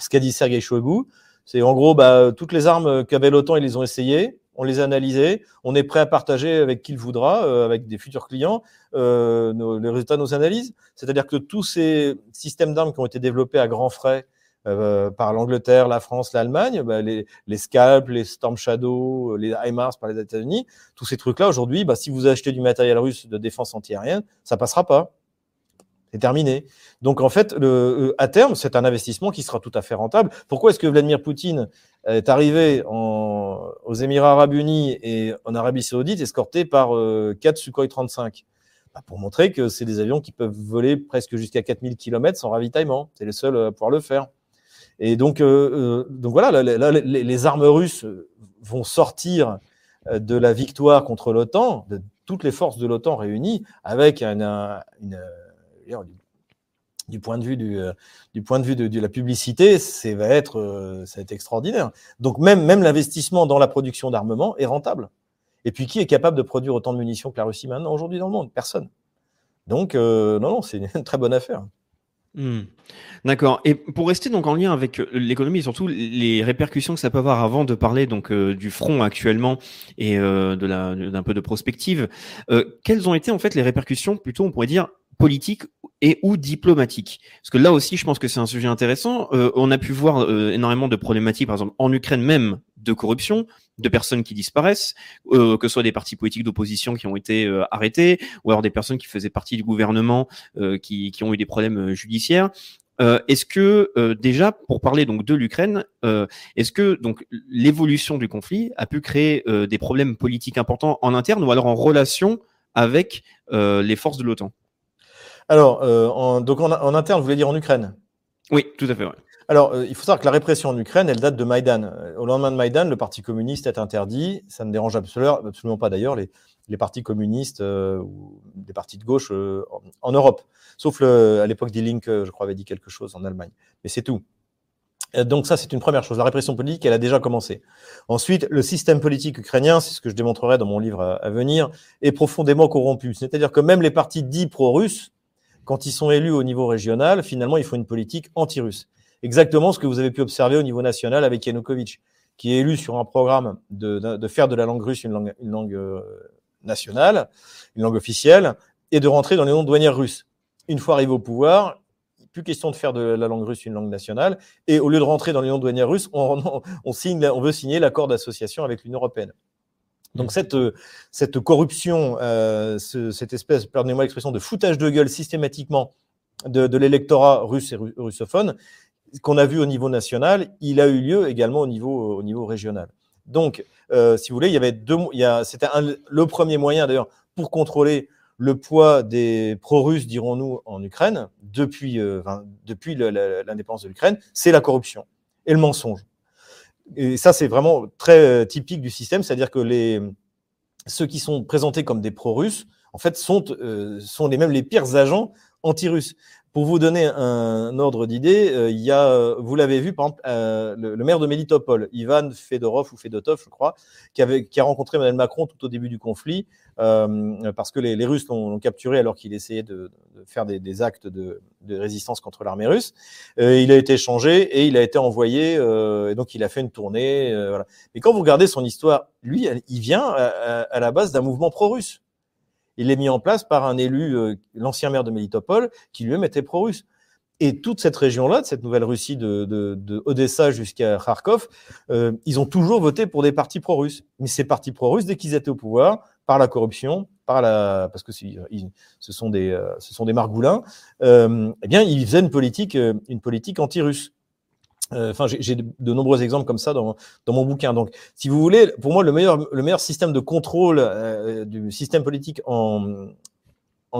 ce qu'a dit Sergei Shoigu, c'est en gros bah, toutes les armes qu'avait l'OTAN, ils les ont essayées, on les a analysées, on est prêt à partager avec qui le voudra, euh, avec des futurs clients, euh, les résultats de nos analyses. C'est-à-dire que tous ces systèmes d'armes qui ont été développés à grands frais euh, par l'Angleterre, la France, l'Allemagne, bah, les, les Scalp, les Storm Shadow, les HIMARS par les États-Unis, tous ces trucs-là aujourd'hui, bah, si vous achetez du matériel russe de défense antiaérienne, ça passera pas. C'est terminé. Donc en fait, le, euh, à terme, c'est un investissement qui sera tout à fait rentable. Pourquoi est-ce que Vladimir Poutine est arrivé en, aux Émirats arabes unis et en Arabie saoudite escorté par euh, 4 Sukhoi 35 bah, Pour montrer que c'est des avions qui peuvent voler presque jusqu'à 4000 km sans ravitaillement. C'est les seuls à pouvoir le faire. Et donc, euh, euh donc voilà, les, les, armes russes vont sortir euh, de la victoire contre l'OTAN, de toutes les forces de l'OTAN réunies, avec une, une du point de vue du, euh, du point de vue de, la publicité, c'est va être euh, ça va être extraordinaire. Donc même même l'investissement dans la production d'armement est rentable. Et puis qui est capable de produire autant de munitions que la Russie maintenant aujourd'hui dans le monde? Personne. Donc euh, non non, c'est une très bonne affaire. Hmm. D'accord. Et pour rester donc en lien avec l'économie et surtout les répercussions que ça peut avoir avant de parler donc du front actuellement et de la d'un peu de prospective, quelles ont été en fait les répercussions plutôt on pourrait dire politique et ou diplomatique Parce que là aussi, je pense que c'est un sujet intéressant. Euh, on a pu voir euh, énormément de problématiques, par exemple en Ukraine même, de corruption, de personnes qui disparaissent, euh, que ce soit des partis politiques d'opposition qui ont été arrêtés, ou alors des personnes qui faisaient partie du gouvernement qui, qui, ont eu des problèmes judiciaires. est-ce que déjà, pour parler donc de l'Ukraine, est-ce que donc l'évolution du conflit a pu créer des problèmes politiques importants en interne ou alors en relation avec les forces de l'OTAN? Alors, euh, en, donc en, en, interne, vous voulez dire en Ukraine? Oui, tout à fait. Ouais. Alors, euh, il faut savoir que la répression en Ukraine, elle date de Maïdan. Euh, au lendemain de Maïdan, le Parti communiste est interdit. Ça ne dérange absolument, pas d'ailleurs les, les, partis communistes euh, ou des partis de gauche en, Europe. Sauf à l'époque Die je crois, avait dit quelque chose en Allemagne. Mais c'est tout. Donc ça, c'est une première chose. La répression politique, elle a déjà commencé. Ensuite, le système politique ukrainien, c'est ce que je démontrerai dans mon livre à, à venir, est profondément corrompu. C'est-à-dire que même les partis dits pro-russes quand ils sont élus au niveau régional, finalement, ils font une politique anti-russe. Exactement ce que vous avez pu observer au niveau national avec Yanukovych, qui est élu sur un programme de, faire de la langue russe une langue, euh, nationale, une langue officielle, et de rentrer dans les noms douanières russes. Une fois arrivé au pouvoir, plus question de faire de la langue russe une langue nationale, et au lieu de rentrer dans les noms douanières russes, on, on, on, signe, on veut signer l'accord d'association avec l'Union européenne. Donc cette, cette corruption, euh, ce, cette espèce, pardonnez-moi l'expression, de foutage de gueule systématiquement de, de l'électorat russe et russophone, qu'on a vu au niveau national, il a eu lieu également au niveau, au niveau régional. Donc, euh, si vous voulez, il y avait deux, c'était le premier moyen d'ailleurs pour contrôler le poids des pro-russes, dirons-nous, en Ukraine depuis, euh, l'indépendance de l'Ukraine, c'est la corruption et le mensonge et ça, c'est vraiment très euh, typique du système, c'est-à-dire que les, ceux qui sont présentés comme des pro-russes, en fait, sont, sont les mêmes les pires agents anti-russes. Pour vous donner un ordre d'idée, euh, il y a, vous l'avez vu, par exemple, euh, le, maire de Melitopol, Ivan Fedorov ou Fedotov, je crois, qui, avait, qui a rencontré Emmanuel Macron tout au début du conflit, euh, parce que les, Russes l'ont capturé alors qu'il essayait de, de, faire des, des actes de, de, résistance contre l'armée russe. Euh, il a été changé et il a été envoyé, euh, et donc il a fait une tournée. voilà. Mais quand vous regardez son histoire, lui, il vient à la base d'un mouvement pro-russe. Il est mis en place par un élu, euh, l'ancien maire de Melitopol, qui lui-même était pro-russe. Et toute cette région-là, de cette nouvelle Russie de, de, de Odessa jusqu'à Kharkov, euh, ils ont toujours voté pour des partis pro-russes. Mais ces partis pro-russes, dès qu'ils étaient au pouvoir, par la corruption, par la, parce que ils, ce sont des, euh, ce sont des margoulins, euh, eh bien, ils faisaient une politique, euh, une politique anti-russe. Euh, enfin, j'ai de nombreux exemples comme ça dans, mon bouquin. Donc, si vous voulez, pour moi, le meilleur, le meilleur système de contrôle euh, du système politique en,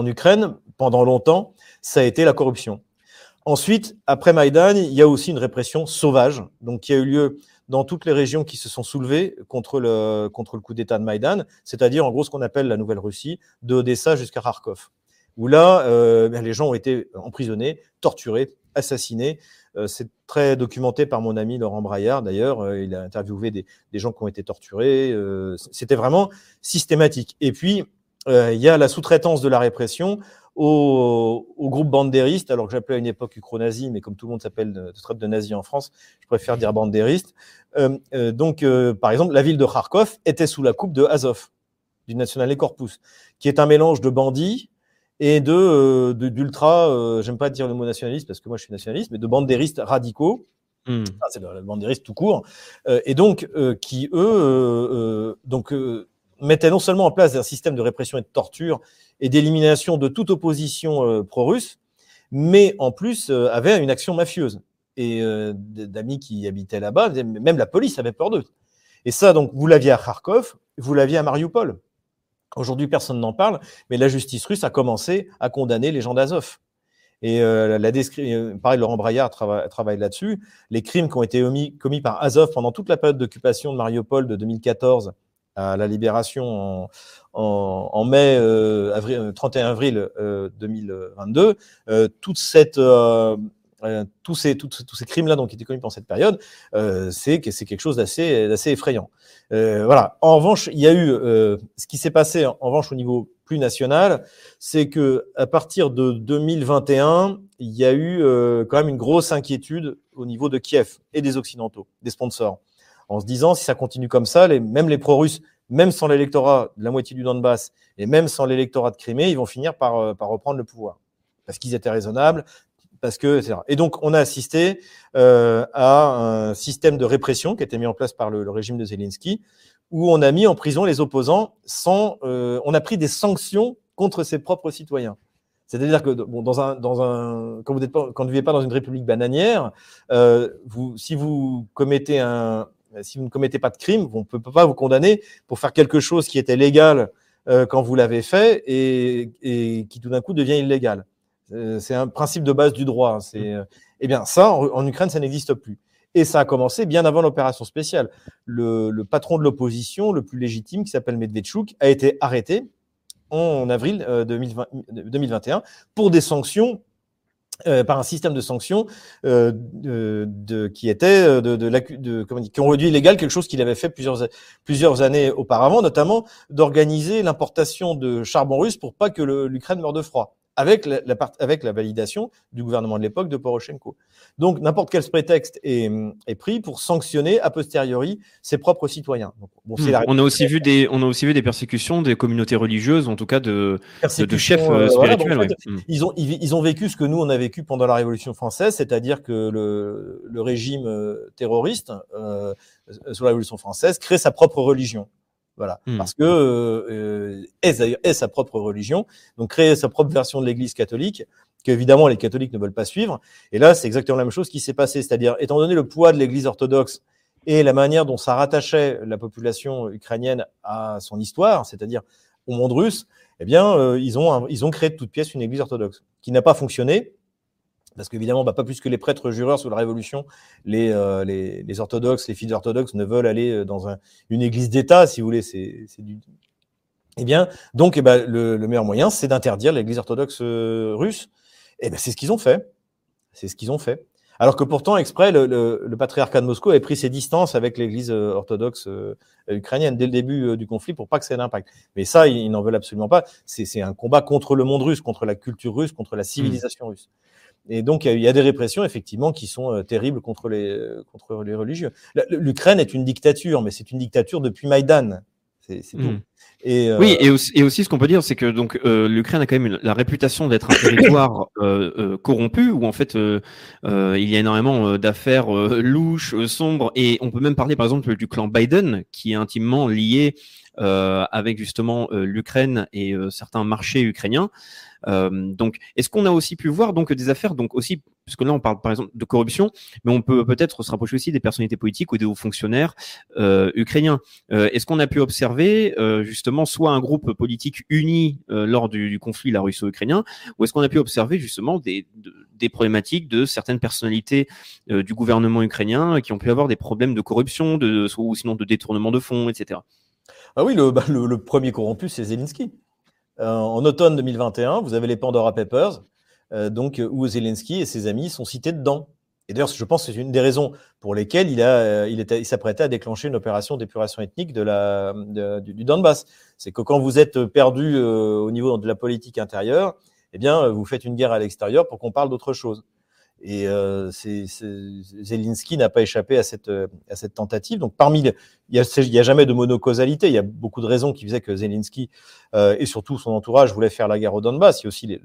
Ukraine pendant longtemps, ça a été la corruption. Ensuite, après Maïdan, il y a aussi une répression sauvage, donc qui a eu lieu dans toutes les régions qui se sont soulevées contre le, contre le coup d'État de Maïdan, c'est-à-dire en gros ce qu'on appelle la Nouvelle-Russie, de Odessa jusqu'à Kharkov, où là, euh, ben, les gens ont été emprisonnés, torturés, assassinés. Euh, c'est très documenté par mon ami Laurent Braillard, d'ailleurs. Euh, il a interviewé des, des, gens qui ont été torturés. Euh, C'était vraiment systématique. Et puis, il y a la sous-traitance de la répression au, au groupe bandériste, alors que j'appelais à une époque ukro-nazi, mais comme tout le monde s'appelle de, de traite de nazi en France, je préfère dire bandériste. Euh, euh, donc, euh, par exemple, la ville de Kharkov était sous la coupe de Azov, du National Corpus, qui est un mélange de bandits et de d'ultra, j'aime pas dire le mot nationaliste parce que moi je suis nationaliste, mais de bandéristes radicaux. Mmh. Ah, c'est le tout court, et donc qui eux, donc mettait non seulement en place un système de répression et de torture et d'élimination de toute opposition euh, pro-russe, mais en plus euh, avait une action mafieuse. Et euh, d'amis qui habitaient là-bas, même la police avait peur d'eux. Et ça, donc, vous l'aviez à Kharkov, vous l'aviez à Mariupol. Aujourd'hui, personne n'en parle, mais la justice russe a commencé à condamner les gens d'Azov. Et euh, la description, pareil, Laurent Braillard travaille, là-dessus. Les crimes qui ont été commis, par Azov pendant toute la période d'occupation de Mariupol de 2014 à la libération en, mai, euh, avril, 31 euh, avril euh, 2022, euh, toute cette euh, tous ces, crimes-là qui étaient commis pendant cette période, euh, c'est que c'est quelque chose d'assez, effrayant. Euh, voilà. En revanche, il y a eu euh, ce qui s'est passé en, revanche au niveau plus national, c'est que à partir de 2021, il y a eu quand même une grosse inquiétude au niveau de Kiev et des occidentaux, des sponsors en se disant si ça continue comme ça, les, même les pro-russes, même sans l'électorat de la moitié du Donbass et même sans l'électorat de Crimée, ils vont finir par reprendre le pouvoir parce qu'ils étaient raisonnables, parce que etc. Et donc on a assisté euh, à un système de répression qui a été mis en place par le, régime de Zelensky, où on a mis en prison les opposants sans, euh, on a pris des sanctions contre ses propres citoyens. C'est-à-dire que bon, dans un, dans un, quand vous n'êtes pas, quand vous vivez pas dans une république bananière, euh, vous, si vous commettez un, si vous ne commettez pas de crime, on ne peut pas vous condamner pour faire quelque chose qui était légal euh, quand vous l'avez fait et, et, qui tout d'un coup devient illégal. Euh, c'est un principe de base du droit. Hein. C'est, euh, eh bien, ça, en, en Ukraine, ça n'existe plus. Et ça a commencé bien avant l'opération spéciale. Le, le patron de l'opposition, le plus légitime, qui s'appelle Medvedchuk, a été arrêté en avril 2020, 2021 pour des sanctions euh, par un système de sanctions euh, de, de, qui était euh, de, de, de comment dire, qui ont réduit illégal quelque chose qu'il avait fait plusieurs plusieurs années auparavant, notamment d'organiser l'importation de charbon russe pour pas que l'Ukraine meure de froid avec la, la, avec la validation du gouvernement de l'époque de Poroshenko. Donc n'importe quel prétexte est, est, pris pour sanctionner a posteriori ses propres citoyens. Donc, bon, mmh. on a aussi vu des on a aussi vu des persécutions des communautés religieuses, en tout cas de, de chefs euh, spirituels. Voilà, en fait, ouais. ils ont ils, ont vécu ce que nous on a vécu pendant la Révolution française, c'est-à-dire que le, le régime euh, terroriste euh, sous la Révolution française crée sa propre religion. Voilà, mmh. parce que euh, est, est sa propre religion, donc créer sa propre version de l'Église catholique, qu'évidemment les catholiques ne veulent pas suivre. Et là, c'est exactement la même chose qui s'est passé, c'est-à-dire étant donné le poids de l'Église orthodoxe et la manière dont ça rattachait la population ukrainienne à son histoire, c'est-à-dire au monde russe, eh bien, euh, ils ont ils ont créé de toutes pièces une Église orthodoxe qui n'a pas fonctionné parce qu'évidemment, bah, pas plus que les prêtres jureurs sous la Révolution, les, euh, les, orthodoxes, les fils orthodoxes ne veulent aller euh, dans un, une église d'État, si vous voulez. C'est du. Eh bien, donc, eh ben, le, le, meilleur moyen, c'est d'interdire l'église orthodoxe euh, russe. Eh ben, c'est ce qu'ils ont fait. C'est ce qu'ils ont fait. Alors que pourtant, exprès, le, le, le, patriarcat de Moscou avait pris ses distances avec l'Église euh, orthodoxe euh, ukrainienne dès le début euh, du conflit pour pas que ça ait d'impact. Mais ça, ils, ils n'en veulent absolument pas. C'est un combat contre le monde russe, contre la culture russe, contre la civilisation mmh. russe. Et donc, il y a des répressions, effectivement, qui sont euh, terribles contre les, contre les religieux. L'Ukraine est une dictature, mais c'est une dictature depuis Maïdan. C'est Mm. tout. Et, euh, Oui, et aussi, et aussi ce qu'on peut dire, c'est que donc euh, l'Ukraine a quand même une- la réputation d'être un territoire euh, euh, corrompu, où en fait euh, il y a énormément d'affaires louches, sombres, et on peut même parler par exemple du clan Biden, qui est intimement lié avec justement euh, l'Ukraine et euh, certains marchés ukrainiens. Euh, donc, est-ce qu'on a aussi pu voir donc des affaires, donc aussi, puisque là on parle par exemple de corruption, mais on peut peut-être se rapprocher aussi des personnalités politiques ou des hauts fonctionnaires euh, ukrainiens. Euh, Est-ce qu'on a pu observer euh, justement soit un groupe politique uni euh, lors du, du conflit la russo-ukrainien, ou est-ce qu'on a pu observer justement des, de- des problématiques de certaines personnalités euh, du gouvernement ukrainien qui ont pu avoir des problèmes de corruption, de, ou sinon de détournement de fonds, etc. Ah oui, le, bah, le, premier corrompu, c'est Zelensky. Euh, en automne 2021, vous avez les Pandora Papers, euh, donc, où Zelensky et ses amis sont cités dedans. Et d'ailleurs, je pense que c'est une des raisons pour lesquelles il, a, euh, il, il s'apprêtait à déclencher une opération d'épuration ethnique de la, du, Donbass. C'est que quand vous êtes perdu au niveau de la politique intérieure, eh bien, vous faites une guerre à l'extérieur pour qu'on parle d'autre chose. Et euh, c'est, Zelensky n'a pas échappé à cette, euh, à cette tentative. Donc, parmi les, il y, a, a jamais de monocausalité. Il y a beaucoup de raisons qui faisaient que Zelensky euh, et surtout son entourage voulaient faire la guerre au Donbass. Il y a aussi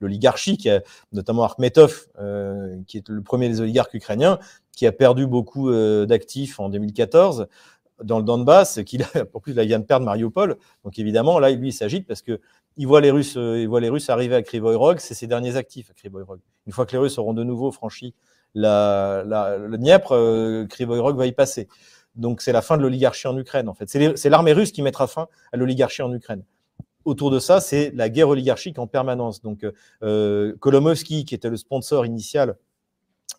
l'oligarchie, qui a, notamment Akhmetov, euh, qui est le premier des oligarques ukrainiens, qui a perdu beaucoup euh, d'actifs en 2014 dans le Donbass, qu'il a, en plus, là, il vient de perdre Mariupol. Donc, évidemment, là, lui, il s'agite parce que il voit les Russes, euh, il voit les Russes arriver à Krivoy Rog, c'est ses derniers actifs à Krivoy Rog. Une fois que les Russes auront de nouveau franchi la, la, le Dniepr, euh, Krivoy va y passer. Donc c'est la fin de l'oligarchie en Ukraine en fait. C'est l'armée russe qui mettra fin à l'oligarchie en Ukraine. Autour de ça, c'est la guerre oligarchique en permanence. Donc euh, Kolomovsky, qui était le sponsor initial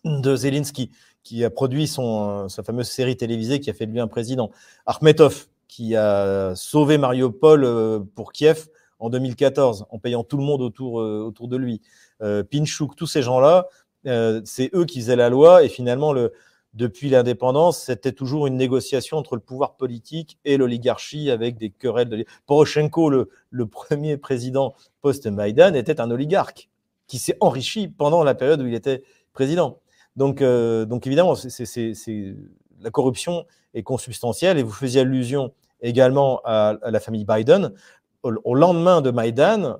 de Zelensky, qui a produit son, euh, sa fameuse série télévisée qui a fait de lui un président. Akhmetov, qui a sauvé Mariupol euh, pour Kiev en 2014 en payant tout le monde autour, euh, autour de lui. Euh, Pinchuk, tous ces gens-là, euh, c'est eux qui faisaient la loi et finalement, le, depuis l'indépendance, c'était toujours une négociation entre le pouvoir politique et l'oligarchie avec des querelles. De... Poroshenko, le, premier président post-Maïdan, était un oligarque qui s'est enrichi pendant la période où il était président. Donc, euh, donc évidemment, la corruption est consubstantielle et vous faisiez allusion également à la famille Biden. Au, lendemain de Maïdan,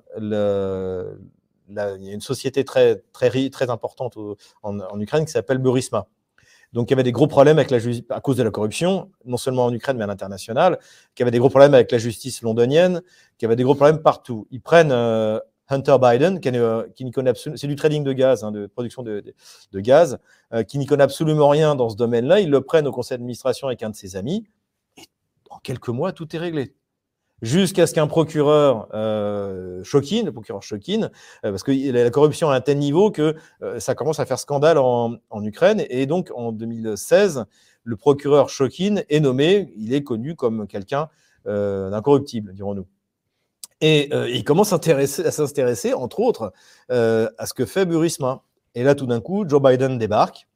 il y a une société très, très, très importante en, Ukraine qui s'appelle Burisma. Donc, il y avait des gros problèmes avec la justice à cause de la corruption, non seulement en Ukraine, mais à l'international, qui avait des gros problèmes avec la justice londonienne, qui avait des gros problèmes partout. Ils prennent euh, Hunter Biden, qui, euh, n'y connaît absolument, c'est du trading de gaz, hein, de production de gaz, euh, qui n'y connaît absolument rien dans ce domaine-là. Ils le prennent au conseil d'administration avec un de ses amis, et en quelques mois, tout est réglé jusqu'à ce qu'un procureur euh, le procureur Chokin, euh, parce que la corruption à un tel niveau que euh, ça commence à faire scandale en, Ukraine, et donc en 2016, le procureur Chokin est nommé, il est connu comme quelqu'un euh, d'incorruptible, dirons-nous. Et il commence à s'intéresser, entre autres, à ce que fait Burisma. Et là, tout d'un coup, Joe Biden débarque,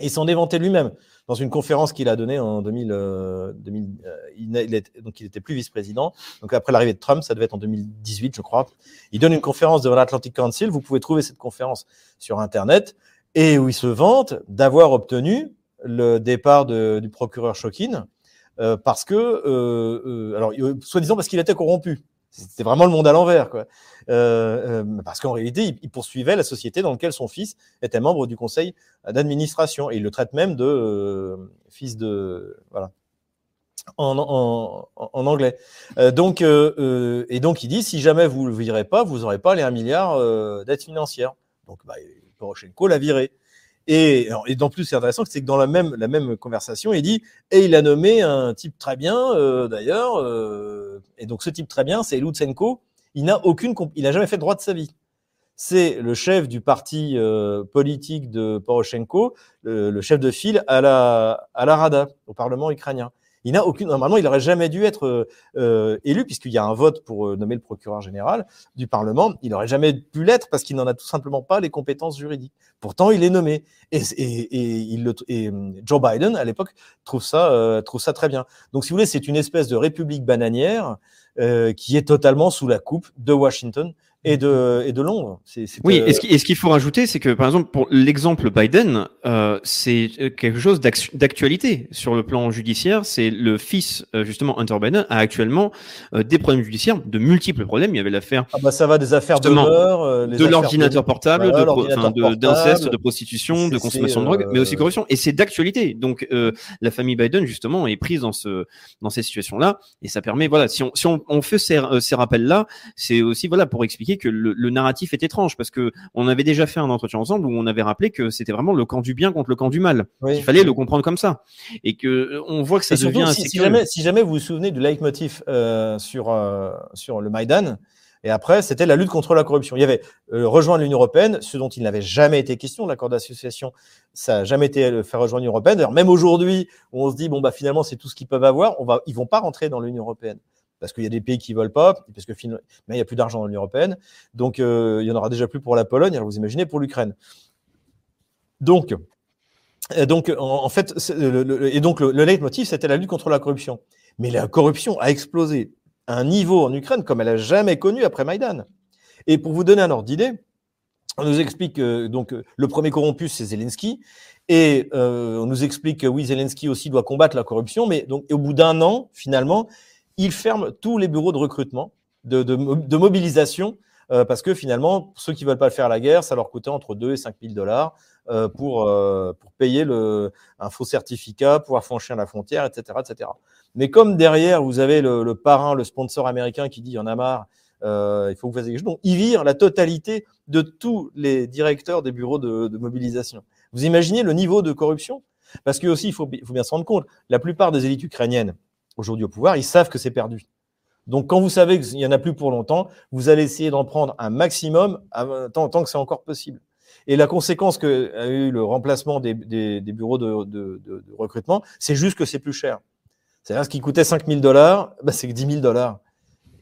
et s'en est lui-même dans une conférence qu'il a donnée en 2000, euh, 2000 euh, il, était, donc il était plus vice-président. Donc après l'arrivée de Trump, ça devait être en 2018, je crois. Il donne une conférence devant l'Atlantic Council. Vous pouvez trouver cette conférence sur Internet et où il se vante d'avoir obtenu le départ de, du procureur Chokin euh, parce que, euh, alors, soi-disant parce qu'il était corrompu. C'était vraiment le monde à l'envers, quoi. Euh, euh, parce qu'en réalité, il, poursuivait la société dans laquelle son fils était membre du conseil d'administration et il le traite même de euh, fils de voilà en, en, en anglais. Euh, donc et donc il dit si jamais vous le virez pas, vous n'aurez pas les 1 milliard euh, d'aide financière. Donc bah, Poroshenko l'a viré. Et, et plus, c'est intéressant, c'est que dans la même, la même conversation, il dit et il a nommé un type très bien, euh, d'ailleurs. Euh, et donc, ce type très bien, c'est Lutsenko. Il n'a aucune, il n'a jamais fait droit de sa vie. C'est le chef du parti euh, politique de Poroshenko, le, le, chef de file à la, à la Rada, au Parlement ukrainien. Il n'a aucune. Normalement, il n'aurait jamais dû être euh, élu puisqu'il y a un vote pour euh, nommer le procureur général du Parlement. Il n'aurait jamais pu l'être parce qu'il n'en a tout simplement pas les compétences juridiques. Pourtant, il est nommé. Et, et, et, et Joe Biden, à l'époque, trouve ça euh, trouve ça très bien. Donc, si vous voulez, c'est une espèce de république bananière euh, qui est totalement sous la coupe de Washington et de, et de Londres. C'est, c'est, Oui, euh, et ce qu'il faut rajouter, c'est que par exemple, pour l'exemple Biden, euh, c'est euh, quelque chose d'actu- d'actualité sur le plan judiciaire. C'est le fils, euh, justement, Hunter Biden, a actuellement euh, des problèmes judiciaires, de multiples problèmes. Il y avait l'affaire ah bah, ça va des affaires de euh, de l'ordinateur portable, voilà, de- d'inceste, de prostitution, de consommation de drogue, mais aussi corruption. Et c'est d'actualité. Donc, euh, la famille Biden, justement, est prise dans ce dans ces situations-là, et ça permet, voilà, si on si on, on fait ces, ces rappels-là, c'est aussi voilà pour expliquer que le, le narratif est étrange, parce que on avait déjà fait un entretien ensemble où on avait rappelé que c'était vraiment le camp du bien contre le camp du mal. Oui. Il fallait le comprendre comme ça, et que euh, on voit que ça Et surtout, devient assez si jamais, si jamais vous vous souvenez du leitmotiv euh, sur, euh, sur le Maïdan, et après, c'était la lutte contre la corruption. Il y avait euh, rejoindre l'Union européenne, ce dont il n'avait jamais été question, l'accord d'association, ça n'a jamais été le faire rejoindre l'Union européenne. D'ailleurs, même aujourd'hui, où on se dit, bon, bah, finalement, c'est tout ce qu'ils peuvent avoir, on va, ils vont pas rentrer dans l'Union européenne. Parce qu'il y a des pays qui veulent pas, parce que mais il n'y a plus d'argent dans l'Union européenne. Donc, euh, il y en aura déjà plus pour la Pologne, alors vous imaginez pour l'Ukraine. Donc, et donc, en, fait, le, et donc le, le leitmotiv, c'était la lutte contre la corruption. Mais la corruption a explosé à un niveau en Ukraine comme elle a jamais connu après Maïdan. Et pour vous donner un ordre d'idée, on nous explique que donc euh, le premier corrompu c'est Zelensky et euh, on nous explique que oui Zelensky aussi doit combattre la corruption, mais au bout d'un an finalement il ferme tous les bureaux de recrutement, de, de, mo- de mobilisation euh, parce que finalement ceux qui veulent pas faire la guerre, ça leur coûtait entre 2 et 5 000 dollars euh, pour euh, pour payer le un faux certificat, pouvoir franchir la frontière, etc., etc. Mais comme derrière vous avez le, parrain, le sponsor américain qui dit il y en a marre, il faut que vous fassiez quelque chose. Donc, ils virent la totalité de tous les directeurs des bureaux de, mobilisation. Vous imaginez le niveau de corruption? Parce que aussi, il faut bien se rendre compte, la plupart des élites ukrainiennes aujourd'hui au pouvoir, ils savent que c'est perdu. Donc, quand vous savez qu'il n'y en a plus pour longtemps, vous allez essayer d'en prendre un maximum tant, que c'est encore possible. Et la conséquence que a eu le remplacement des, bureaux de, recrutement, c'est juste que c'est plus cher. C'est-à-dire ce qui coûtait 5 000 dollars, bah, c'est que 10 000 dollars.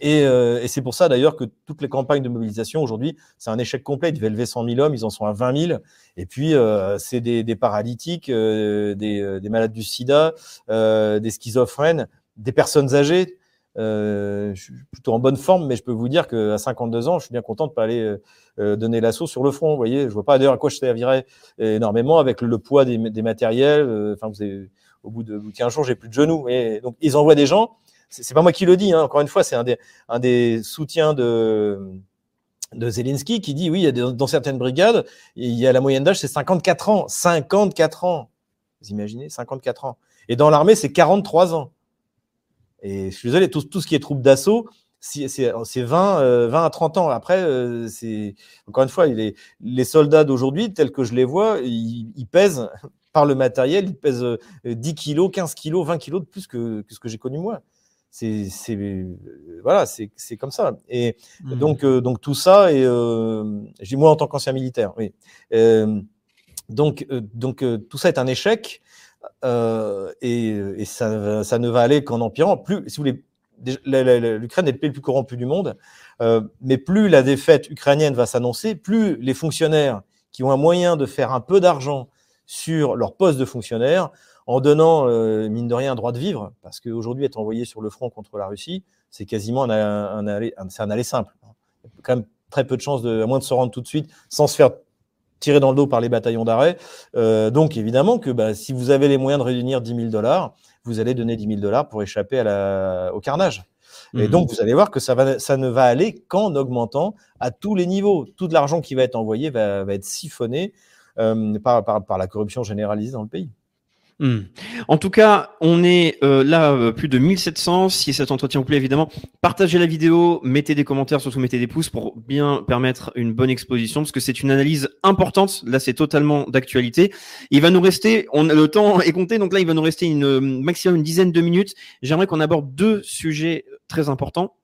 Et, euh, et c'est pour ça d'ailleurs que toutes les campagnes de mobilisation aujourd'hui, c'est un échec complet. Ils devaient lever 100 000 hommes, ils en sont à 20 000. Et puis, euh, c'est des, des paralytiques, euh, des, des malades du sida, des schizophrènes, des personnes âgées. Euh, je suis plutôt en bonne forme, mais je peux vous dire qu'à 52 ans, je suis bien content de pas aller euh, euh, donner l'assaut sur le front. Vous voyez, je vois pas d'ailleurs à quoi je servirais énormément avec le, poids des, des matériels. euh, Enfin, vous avez, au bout de, au bout de 15 jours, j'ai plus de genoux. Et donc, ils envoient des gens. C'est pas moi qui le dis. Hein, encore une fois, c'est un des, un des soutiens de de Zelensky qui dit oui, il y a des- dans certaines brigades, il y a la moyenne d'âge, c'est 54 ans. 54 ans. Vous imaginez 54 ans. Et dans l'armée, c'est 43 ans. Et je suis désolé, tout, tout ce qui est troupe d'assaut, c'est c'est 20, euh, 20 à 30 ans. Après, euh, c'est encore une fois, les, les soldats d'aujourd'hui, tels que je les vois, ils, ils pèsent par le matériel, ils pèsent euh, 10 kilos, 15 kilos, 20 kilos de plus que, que ce que j'ai connu moi. C'est euh, voilà, c'est comme ça. Et Mhm. donc, euh, donc tout ça, et euh, je dis moi en tant qu'ancien militaire, oui. Euh, donc, euh, donc euh, tout ça est un échec euh, et, et ça, ça ne va aller qu'en empirant. Plus, si vous voulez, l'Ukraine est le pays le plus corrompu du monde, euh, mais plus la défaite ukrainienne va s'annoncer, plus les fonctionnaires qui ont un moyen de faire un peu d'argent sur leur poste de fonctionnaire, en donnant, euh, mine de rien, un droit de vivre, parce qu'aujourd'hui, être envoyé sur le front contre la Russie, c'est quasiment un, un, aller, un- un aller simple. Il y a quand même très peu de chances, de, à moins de se rendre tout de suite, sans se faire tirer dans le dos par les bataillons d'arrêt. Euh, donc, évidemment, que bah, si vous avez les moyens de réunir 10 000 dollars, vous allez donner 10 000 dollars pour échapper à la, au carnage. Et Mhm. donc, vous allez voir que ça, va, ça ne va aller qu'en augmentant à tous les niveaux. Tout l'argent qui va être envoyé va, va être siphonné euh, par, par, par la corruption généralisée dans le pays. Hmm. En tout cas, on est euh, là euh, plus de 1700. Si cet entretien vous plaît, évidemment, partagez la vidéo, mettez des commentaires, surtout mettez des pouces pour bien permettre une bonne exposition, parce que c'est une analyse importante. Là, c'est totalement d'actualité. Il va nous rester, on le temps est compté, donc là, il va nous rester une maximum une dizaine de minutes. J'aimerais qu'on aborde deux sujets très importants.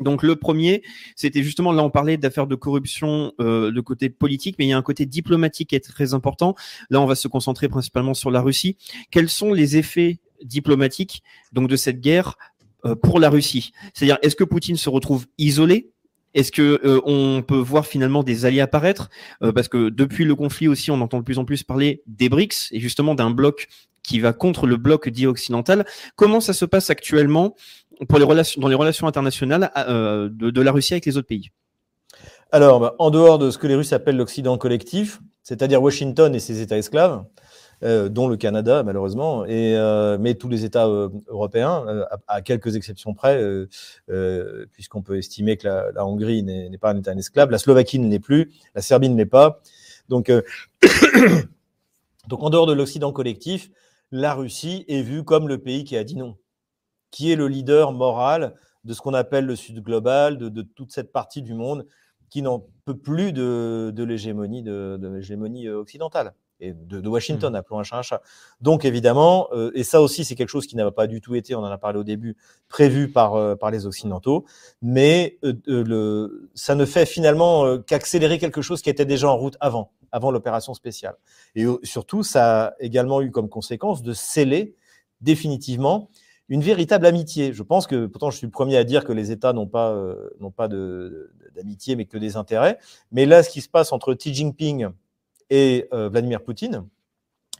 Donc le premier, c'était justement là on parlait d'affaires de corruption euh, de côté politique, mais il y a un côté diplomatique qui est très important. Là on va se concentrer principalement sur la Russie. Quels sont les effets diplomatiques donc de cette guerre euh, pour la Russie? C'est-à-dire est-ce que Poutine se retrouve isolé? Est-ce que euh, on peut voir finalement des alliés apparaître? Euh, Parce que depuis le conflit aussi, on entend de plus en plus parler des BRICS et justement d'un bloc qui va contre le bloc dit occidental. Comment ça se passe actuellement pour les relations, dans les relations internationales euh, de, la Russie avec les autres pays? Alors, bah, en dehors de ce que les Russes appellent l'Occident collectif, c'est-à-dire Washington et ses États esclaves, euh, dont le Canada malheureusement, et, euh, mais tous les États européens, à, quelques exceptions près, puisqu'on peut estimer que la, la Hongrie n'est pas un État esclave, la Slovaquie ne l'est plus, la Serbie ne l'est pas. Donc, donc, en dehors de l'Occident collectif, la Russie est vue comme le pays qui a dit non, qui est le leader moral de ce qu'on appelle le Sud global, de, de, toute cette partie du monde qui n'en peut plus de, de l'hégémonie de, de l'hégémonie occidentale et de, de Washington, mmh. appelons un chat un chat. Donc évidemment, euh, et ça aussi c'est quelque chose qui n'avait pas du tout été, on en a parlé au début, prévu par, euh, par les Occidentaux, mais euh, le, ça ne fait finalement euh, qu'accélérer quelque chose qui était déjà en route avant, avant l'opération spéciale. Et surtout, ça a également eu comme conséquence de sceller définitivement une véritable amitié. Je pense que, pourtant, je suis le premier à dire que les États n'ont pas, euh, pas d'amitié, mais que des intérêts. Mais là, ce qui se passe entre Xi Jinping et euh, Vladimir Poutine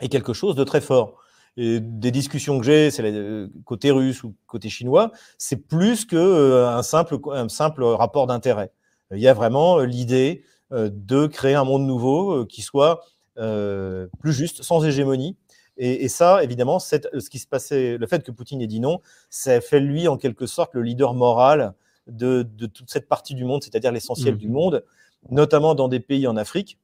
est quelque chose de très fort. Et des discussions que j'ai, c'est euh, côté russe ou côté chinois, c'est plus que euh, un simple, un simple rapport d'intérêt. Il y a vraiment l'idée de créer un monde nouveau qui soit plus juste, sans hégémonie. Et, et ça, évidemment, ce qui se passait, le fait que Poutine ait dit non, ça fait lui en quelque sorte le leader moral de, de toute cette partie du monde, c'est-à-dire l'essentiel mmh. du monde, notamment dans des pays en Afrique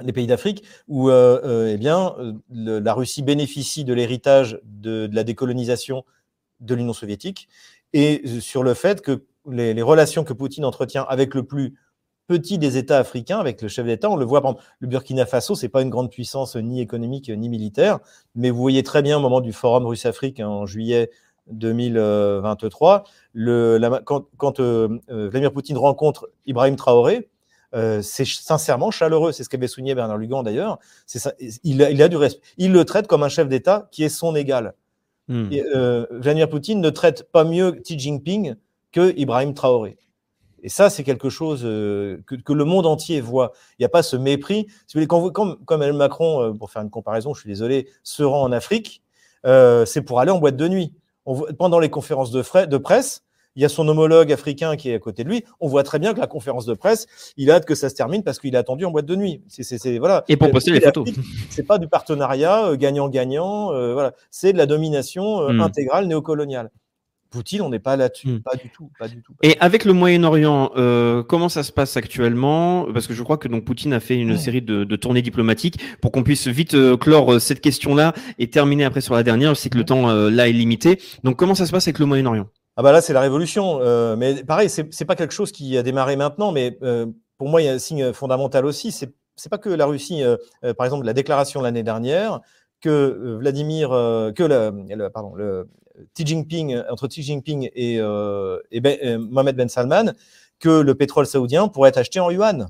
les pays d'Afrique, où euh, euh, eh bien, le, la Russie bénéficie de l'héritage de, de, la décolonisation de l'Union soviétique et sur le fait que les, les, relations que Poutine entretient avec le plus petit des États africains, avec le chef d'État, on le voit, par exemple, le Burkina Faso, c'est pas une grande puissance ni économique ni militaire, mais vous voyez très bien au moment du forum russe-Afrique en juillet 2023, le, la, quand, quand euh, Vladimir Poutine rencontre Ibrahim Traoré, euh, c'est sincèrement chaleureux. C'est ce qu'avait souligné Bernard Lugan d'ailleurs. Il, a, il a du respect. Il le traite comme un chef d'État qui est son égal. Hmm. Et, euh, Vladimir Poutine ne traite pas mieux Xi Jinping que Ibrahim Traoré. Et ça, c'est quelque chose euh, que, que, le monde entier voit. Il n'y a pas ce mépris. Quand vous, comme, comme Emmanuel Macron, euh, pour faire une comparaison, je suis désolé, se rend en Afrique, euh, c'est pour aller en boîte de nuit. On, pendant les conférences de, frais, de presse, il y a son homologue africain qui est à côté de lui. On voit très bien que la conférence de presse, il a hâte que ça se termine parce qu'il a attendu en boîte de nuit. C'est, voilà. Et pour poster les photos. C'est pas du partenariat euh, gagnant-gagnant. Euh, voilà, c'est de la domination euh, mm. intégrale néocoloniale. Poutine, on n'est pas là-dessus, mmh. pas, du tout, pas du tout. Pas et avec le Moyen-Orient, euh, comment ça se passe actuellement? Parce que je crois que donc Poutine a fait une mmh. série de, de, tournées diplomatiques pour qu'on puisse vite euh, clore cette question-là et terminer après sur la dernière. Je sais que le temps euh, là est limité. Donc comment ça se passe avec le Moyen-Orient? Ah bah là, c'est la révolution. Euh, mais pareil, c'est pas quelque chose qui a démarré maintenant, mais euh, pour moi, il y a un signe fondamental aussi. C'est c'est pas que la Russie, euh, euh par exemple, la déclaration l'année dernière que euh, Vladimir, que le, le, pardon, le Xi Jinping entre Xi Jinping et, et ben, Mohamed Ben Salman, que le pétrole saoudien pourrait être acheté en yuan.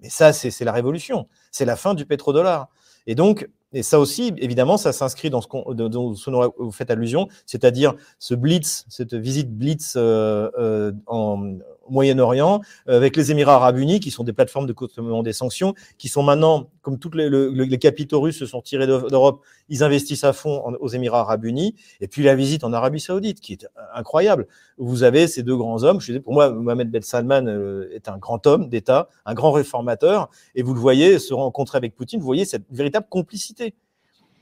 Mais ça, c'est la révolution. C'est la fin du pétrodollar. Et donc, et ça aussi, évidemment, ça s'inscrit dans ce, qu'on, dont vous faites allusion, c'est-à-dire ce blitz, cette visite blitz euh, euh, en Moyen-Orient, euh, avec les Émirats arabes unis, qui sont des plateformes de contournement des sanctions, qui sont maintenant, comme tous les, le, les capitaux russes se sont tirés d'Europe, ils investissent à fond aux Émirats arabes unis, et puis la visite en Arabie saoudite, qui est incroyable. Vous avez ces deux grands hommes, je dis, pour moi, Mohamed Ben Salman euh, est un grand homme d'État, un grand réformateur, et vous le voyez se rencontrer avec Poutine, vous voyez cette véritable complicité.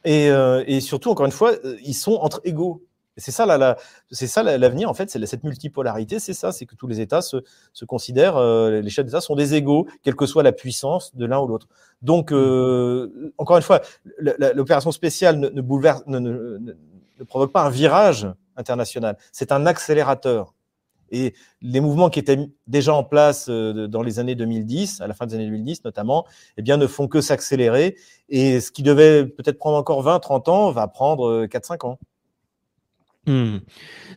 Et, euh, et surtout, encore une fois, euh, ils sont entre égaux. C'est ça, la, la, c'est ça l'avenir en fait, c'est cette multipolarité, c'est ça, c'est que tous les États se, se considèrent, euh, les chefs d'État sont des égaux, quelle que soit la puissance de l'un ou l'autre. Donc, euh, encore une fois, l'opération spéciale ne, ne bouleverse, ne, ne, ne, provoque pas un virage international, c'est un accélérateur. Et les mouvements qui étaient déjà en place euh, dans les années 2010, à la fin des années 2010 notamment, eh bien, ne font que s'accélérer. Et ce qui devait peut-être prendre encore 20, 30 ans va prendre 4, 5 ans. Mmh.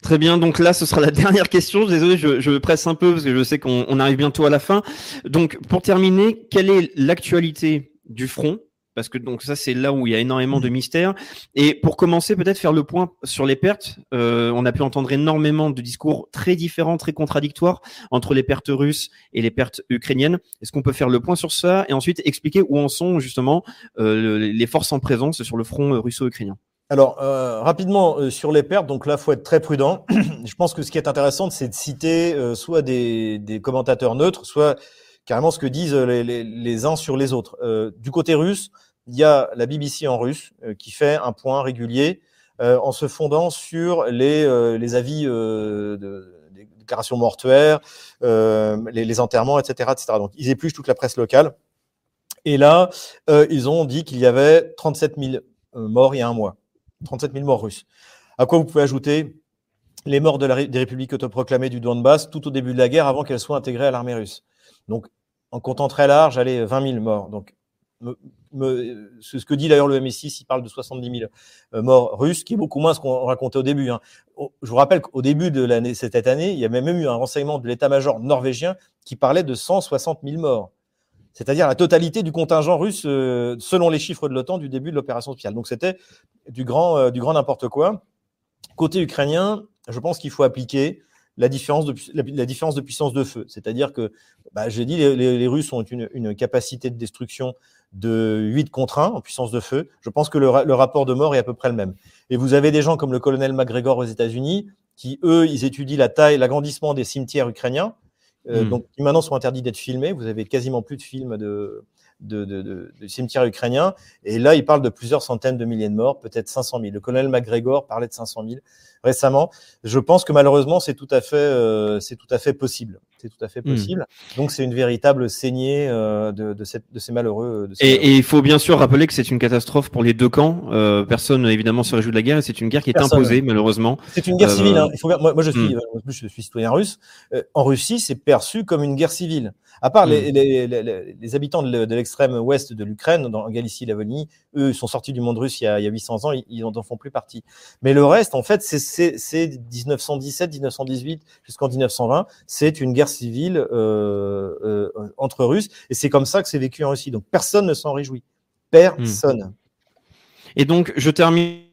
Très bien, donc là ce sera la dernière question. Désolé, je, je presse un peu parce que je sais qu'on arrive bientôt à la fin. Donc pour terminer, quelle est l'actualité du front? Parce que donc ça c'est là où il y a énormément de mystères. Et pour commencer, peut-être faire le point sur les pertes. Euh, on a pu entendre énormément de discours très différents, très contradictoires entre les pertes russes et les pertes ukrainiennes. Est-ce qu'on peut faire le point sur ça et ensuite expliquer où en sont justement euh, les forces en présence sur le front russo-ukrainien? Alors, euh, rapidement, euh, sur les pertes, donc là, faut être très prudent. Je pense que ce qui est intéressant, c'est de citer euh, soit des, commentateurs neutres, soit carrément ce que disent les, uns sur les autres. du côté russe, il y a la BBC en russe qui fait un point régulier en se fondant sur les, avis de déclarations mortuaires, les, les, enterrements, etc., etc. Donc, ils épluchent toute la presse locale. Et là, ils ont dit qu'il y avait 37 000 morts il y a un mois. 37 000 morts russes. À quoi vous pouvez ajouter les morts des républiques autoproclamées du Donbass tout au début de la guerre avant qu'elles soient intégrées à l'armée russe. Donc, en comptant très large, allez, 20 000 morts. Donc, ce que dit d'ailleurs le MSI, il parle de 70 000 euh, morts russes, qui est beaucoup moins ce qu'on racontait au début. Hein. Je vous rappelle qu'au début de cette année, il y a même eu un renseignement de l'état-major norvégien qui parlait de 160 000 morts c'est-à-dire la totalité du contingent russe euh, selon les chiffres de l'OTAN du début de l'opération spéciale. Donc c'était du grand, euh, du grand n'importe quoi. Côté ukrainien, je pense qu'il faut appliquer la différence de, puissance de feu. C'est-à-dire que, bah, j'ai dit, les, Russes ont une, capacité de destruction de 8 contre 1 en puissance de feu. Je pense que le, le, rapport de mort est à peu près le même. Et vous avez des gens comme le colonel McGregor aux États-Unis qui, eux, ils étudient la taille, l'agrandissement des cimetières ukrainiens euh, hmm. donc qui maintenant sont interdits d'être filmés. Vous avez quasiment plus de films de, de, de, de, de cimetières ukrainiens. Et là, il parle de plusieurs centaines de milliers de morts, peut-être 500 000. Le colonel McGregor parlait de 500 000 récemment. Je pense que malheureusement, c'est tout à fait, euh, c'est tout à fait possible. C'est tout à fait hmm. possible. Mmh. Donc, c'est une véritable saignée euh, de, de, cette, de, ces malheureux. De ces et, malheureux. et, il faut bien sûr rappeler que c'est une catastrophe pour les deux camps. Euh, personne, évidemment, se réjouit de la guerre. C'est une guerre qui est personne. imposée, malheureusement. C'est une guerre civile. Hein. Il faut, moi, moi, je suis, mmh. je suis citoyen russe. Euh, en Russie, c'est perçu comme une guerre civile. À part mmh. les, les, les, les, habitants de l'extrême ouest de l'Ukraine, dans Galicie, Lavonie, eux sont sortis du monde russe il y a, il y a 800 ans, ils n'en font plus partie. Mais le reste, en fait, c'est 1917, 1918 jusqu'en 1920, c'est une guerre civile euh, euh, entre Russes, et c'est comme ça que c'est vécu en Russie. Donc personne ne s'en réjouit, personne. Mmh. Et donc je termine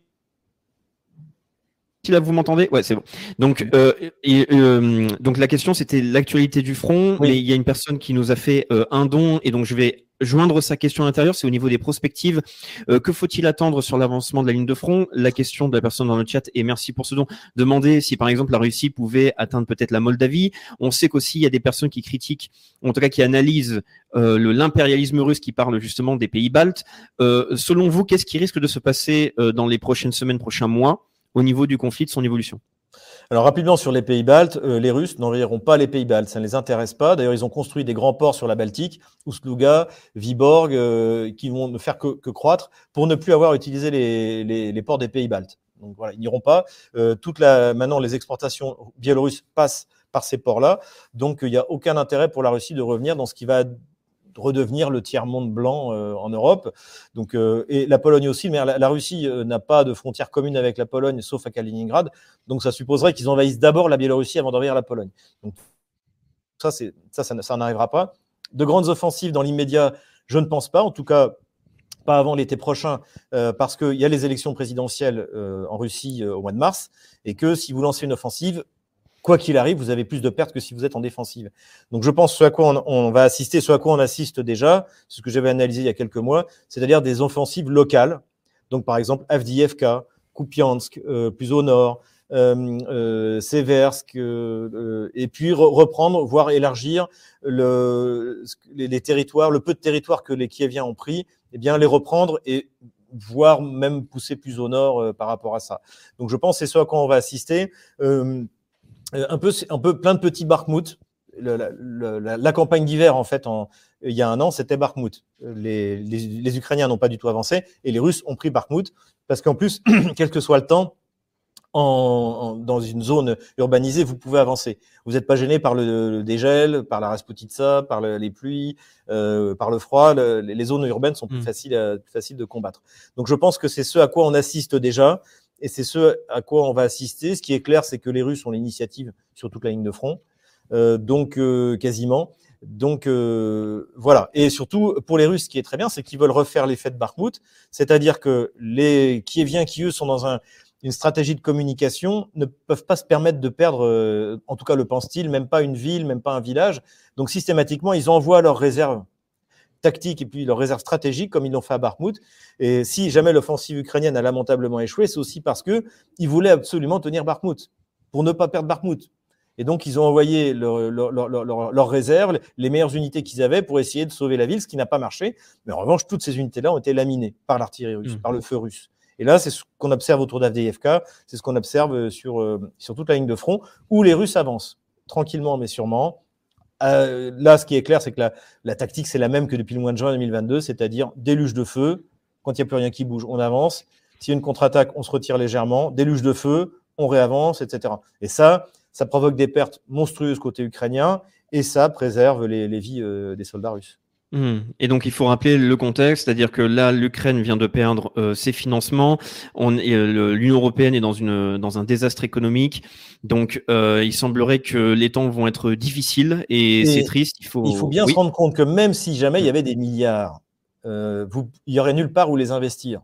si là vous m'entendez? Ouais, c'est bon. Donc, euh, et, euh, donc la question c'était l'actualité du front. Oui. Mais il y a une personne qui nous a fait euh, un don et donc je vais joindre sa question à l'intérieur. C'est au niveau des prospectives. Euh, que faut-il attendre sur l'avancement de la ligne de front? La question de la personne dans le chat et merci pour ce don. Demander si par exemple la Russie pouvait atteindre peut-être la Moldavie. On sait qu'aussi il y a des personnes qui critiquent, en tout cas qui analysent euh, l'impérialisme russe, qui parle justement des pays baltes. Euh, selon vous, qu'est-ce qui risque de se passer dans les prochaines semaines, prochains mois au niveau du conflit, de son évolution? Alors rapidement sur les pays baltes, euh, les Russes n'envahiront pas les pays baltes, ça ne les intéresse pas. D'ailleurs, ils ont construit des grands ports sur la Baltique, Oustluga, Viborg, euh, qui vont ne faire que, que, croître pour ne plus avoir utilisé les, les, les ports des pays baltes. Donc voilà, ils n'iront pas. Euh, toute la, maintenant, les exportations biélorusses passent par ces ports-là. Donc il n'y a aucun intérêt pour la Russie de revenir dans ce qui va redevenir le tiers monde blanc euh, en Europe. Donc, euh, et la Pologne aussi, mais la, Russie euh, n'a pas de frontière commune avec la Pologne, sauf à Kaliningrad. Donc, ça supposerait qu'ils envahissent d'abord la Biélorussie avant d'envahir la Pologne. Donc, ça, ça, n'arrivera pas. De grandes offensives dans l'immédiat, je ne pense pas. En tout cas, pas avant l'été prochain, parce qu'il y a les élections présidentielles en Russie au mois de mars, et que si vous lancez une offensive, quoi qu'il arrive, vous avez plus de pertes que si vous êtes en défensive. Donc je pense ce à quoi on, va assister, ce à quoi on assiste déjà, ce que j'avais analysé il y a quelques mois, c'est-à-dire des offensives locales. Donc par exemple Avdiivka, Kupiansk, euh, plus au nord, euh, euh, Seversk, euh, et puis re reprendre, voire élargir le, les, territoires, le peu de territoires que les Kieviens ont pris, eh bien les reprendre et voire même pousser plus au nord euh, par rapport à ça. Donc je pense c'est ce à quoi on va assister. Euh, un peu, un peu plein de petits Bakhmut. La, la, la, la campagne d'hiver, en fait, en, il y a un an, c'était Bakhmut. Les, les, les Ukrainiens n'ont pas du tout avancé et les Russes ont pris Bakhmut parce qu'en plus, quel que soit le temps, en, en, dans une zone urbanisée, vous pouvez avancer. Vous n'êtes pas gêné par le, le, dégel, par la rasputitsa, par le, les pluies, euh, par le froid. Le, les zones urbaines sont plus, mmh. faciles à, plus faciles de combattre. Donc je pense que c'est ce à quoi on assiste déjà et c'est ce à quoi on va assister. Ce qui est clair, c'est que les Russes ont l'initiative sur toute la ligne de front, euh, donc euh, quasiment. Donc euh, voilà. Et surtout pour les Russes, ce qui est très bien, c'est qu'ils veulent refaire l'effet de Bakhmut, c'est-à-dire que les Kieviens qui eux sont dans un, une stratégie de communication ne peuvent pas se permettre de perdre, en tout cas le pense-t-il, même pas une ville, même pas un village. Donc systématiquement, ils envoient leurs réserves tactique et puis leur réserve stratégique, comme ils l'ont fait à Bakhmut. Et si jamais l'offensive ukrainienne a lamentablement échoué, c'est aussi parce que ils voulaient absolument tenir Bakhmut pour ne pas perdre Bakhmut. Et donc, ils ont envoyé leurs leur, leur, réserves, les meilleures unités qu'ils avaient pour essayer de sauver la ville, ce qui n'a pas marché. Mais en revanche, toutes ces unités-là ont été laminées par l'artillerie russe, mmh. par le feu russe. Et là, c'est ce qu'on observe autour d'Avdeyevka, c'est ce qu'on observe sur, euh, sur toute la ligne de front, où les Russes avancent, tranquillement mais sûrement. Euh, là, ce qui est clair, c'est que la, tactique, c'est la même que depuis le mois de juin 2022, c'est-à-dire déluge de feu. Quand il n'y a plus rien qui bouge, on avance. S'il y a une contre-attaque, on se retire légèrement. Déluge de feu, on réavance, etc. Et ça, ça provoque des pertes monstrueuses côté ukrainien et ça préserve les, vies euh, des soldats russes. Mmh. Et donc il faut rappeler le contexte, c'est-à-dire que là l'Ukraine vient de perdre euh, ses financements, euh, l'Union européenne est dans une dans un désastre économique, donc il semblerait que les temps vont être difficiles et, c'est triste. Il faut il faut bien se rendre compte que même si jamais il y avait des milliards, vous, il y aurait nulle part où les investir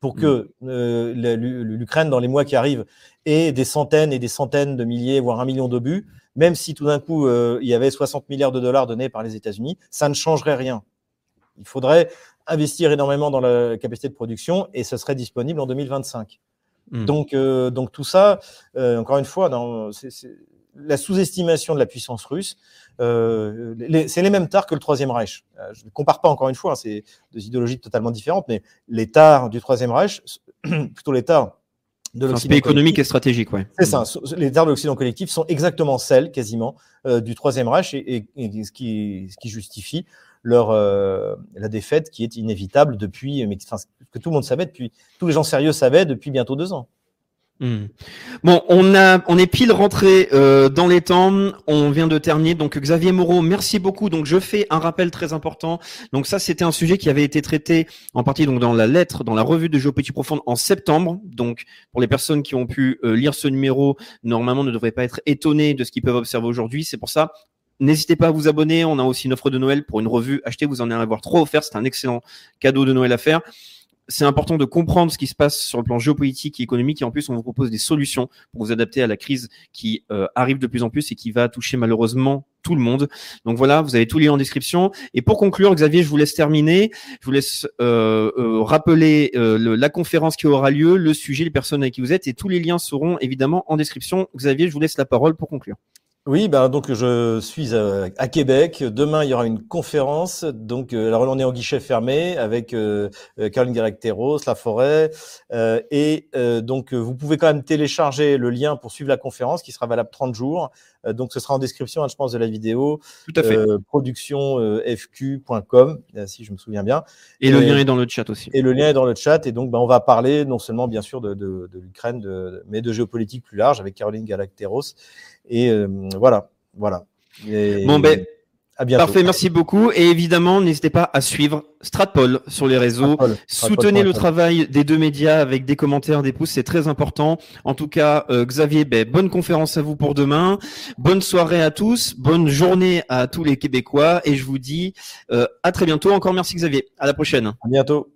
pour que mmh. l'Ukraine dans les mois qui arrivent et des centaines et des centaines de milliers, voire un million d'obus, même si tout d'un coup euh, il y avait 60 milliards de dollars donnés par les États-Unis, ça ne changerait rien. Il faudrait investir énormément dans la capacité de production et ce serait disponible en 2025. Hmm. Donc, euh, donc tout ça, euh, encore une fois, c'est la sous-estimation de la puissance russe. c'est les mêmes tares que le Troisième Reich. je ne compare pas encore une fois, hein, c'est deux idéologies totalement différentes, mais les tares du Troisième Reich, plutôt les tares de l'Occident économique et stratégique, ouais. C'est ça. Les terres de l'Occident collectif sont exactement celles, quasiment, euh, du Troisième Reich et, et, ce, qui, ce qui justifie leur euh, la défaite qui est inévitable depuis, mais enfin, que tout le monde savait depuis, tous les gens sérieux savaient depuis bientôt deux ans. Hmm. Bon, on a, on est pile rentré euh, dans les temps. On vient de terminer. Donc Xavier Moreau, merci beaucoup. Donc je fais un rappel très important. Donc ça, c'était un sujet qui avait été traité en partie donc dans la lettre, dans la revue de géopolitique profonde en septembre. Donc pour les personnes qui ont pu euh, lire ce numéro, normalement ne devraient pas être étonnés de ce qu'ils peuvent observer aujourd'hui. C'est pour ça. N'hésitez pas à vous abonner. On a aussi une offre de Noël pour une revue. Achetez, vous en allez avoir trois offerts. C'est un excellent cadeau de Noël à faire c'est important de comprendre ce qui se passe sur le plan géopolitique et économique et en plus on vous propose des solutions pour vous adapter à la crise qui euh, arrive de plus en plus et qui va toucher malheureusement tout le monde. Donc voilà, vous avez tout lié en description. Et pour conclure, Xavier, je vous laisse terminer. Je vous laisse euh, euh, rappeler la conférence qui aura lieu, le sujet, les personnes avec qui vous êtes et tous les liens seront évidemment en description. Xavier, je vous laisse la parole pour conclure. Oui, ben donc je suis à, Québec. Demain, il y aura une conférence. Donc, euh, alors on est en guichet fermé avec euh, euh Caroline Galacteros, La Forêt, euh, et donc vous pouvez quand même télécharger le lien pour suivre la conférence qui sera valable 30 jours. Donc, ce sera en description, hein, je pense, de la vidéo. Tout à fait. productionfq.com, si je me souviens bien. Et, le lien est dans le chat aussi. Et le lien est dans le chat. Et donc, ben, on va parler non seulement bien sûr de, de, de l'Ukraine, mais de géopolitique plus large avec Caroline Galacteros. Et euh, voilà, voilà. bon ben. À bientôt. Parfait, merci beaucoup. Et évidemment, n'hésitez pas à suivre Stratpol sur les réseaux. Soutenez le travail des deux médias avec des commentaires, des pouces, c'est très important. En tout cas, euh, Xavier, ben, bonne conférence à vous pour demain. Bonne soirée à tous, bonne journée à tous les Québécois. Et je vous dis euh, à très bientôt. Encore merci Xavier. À la prochaine. À bientôt.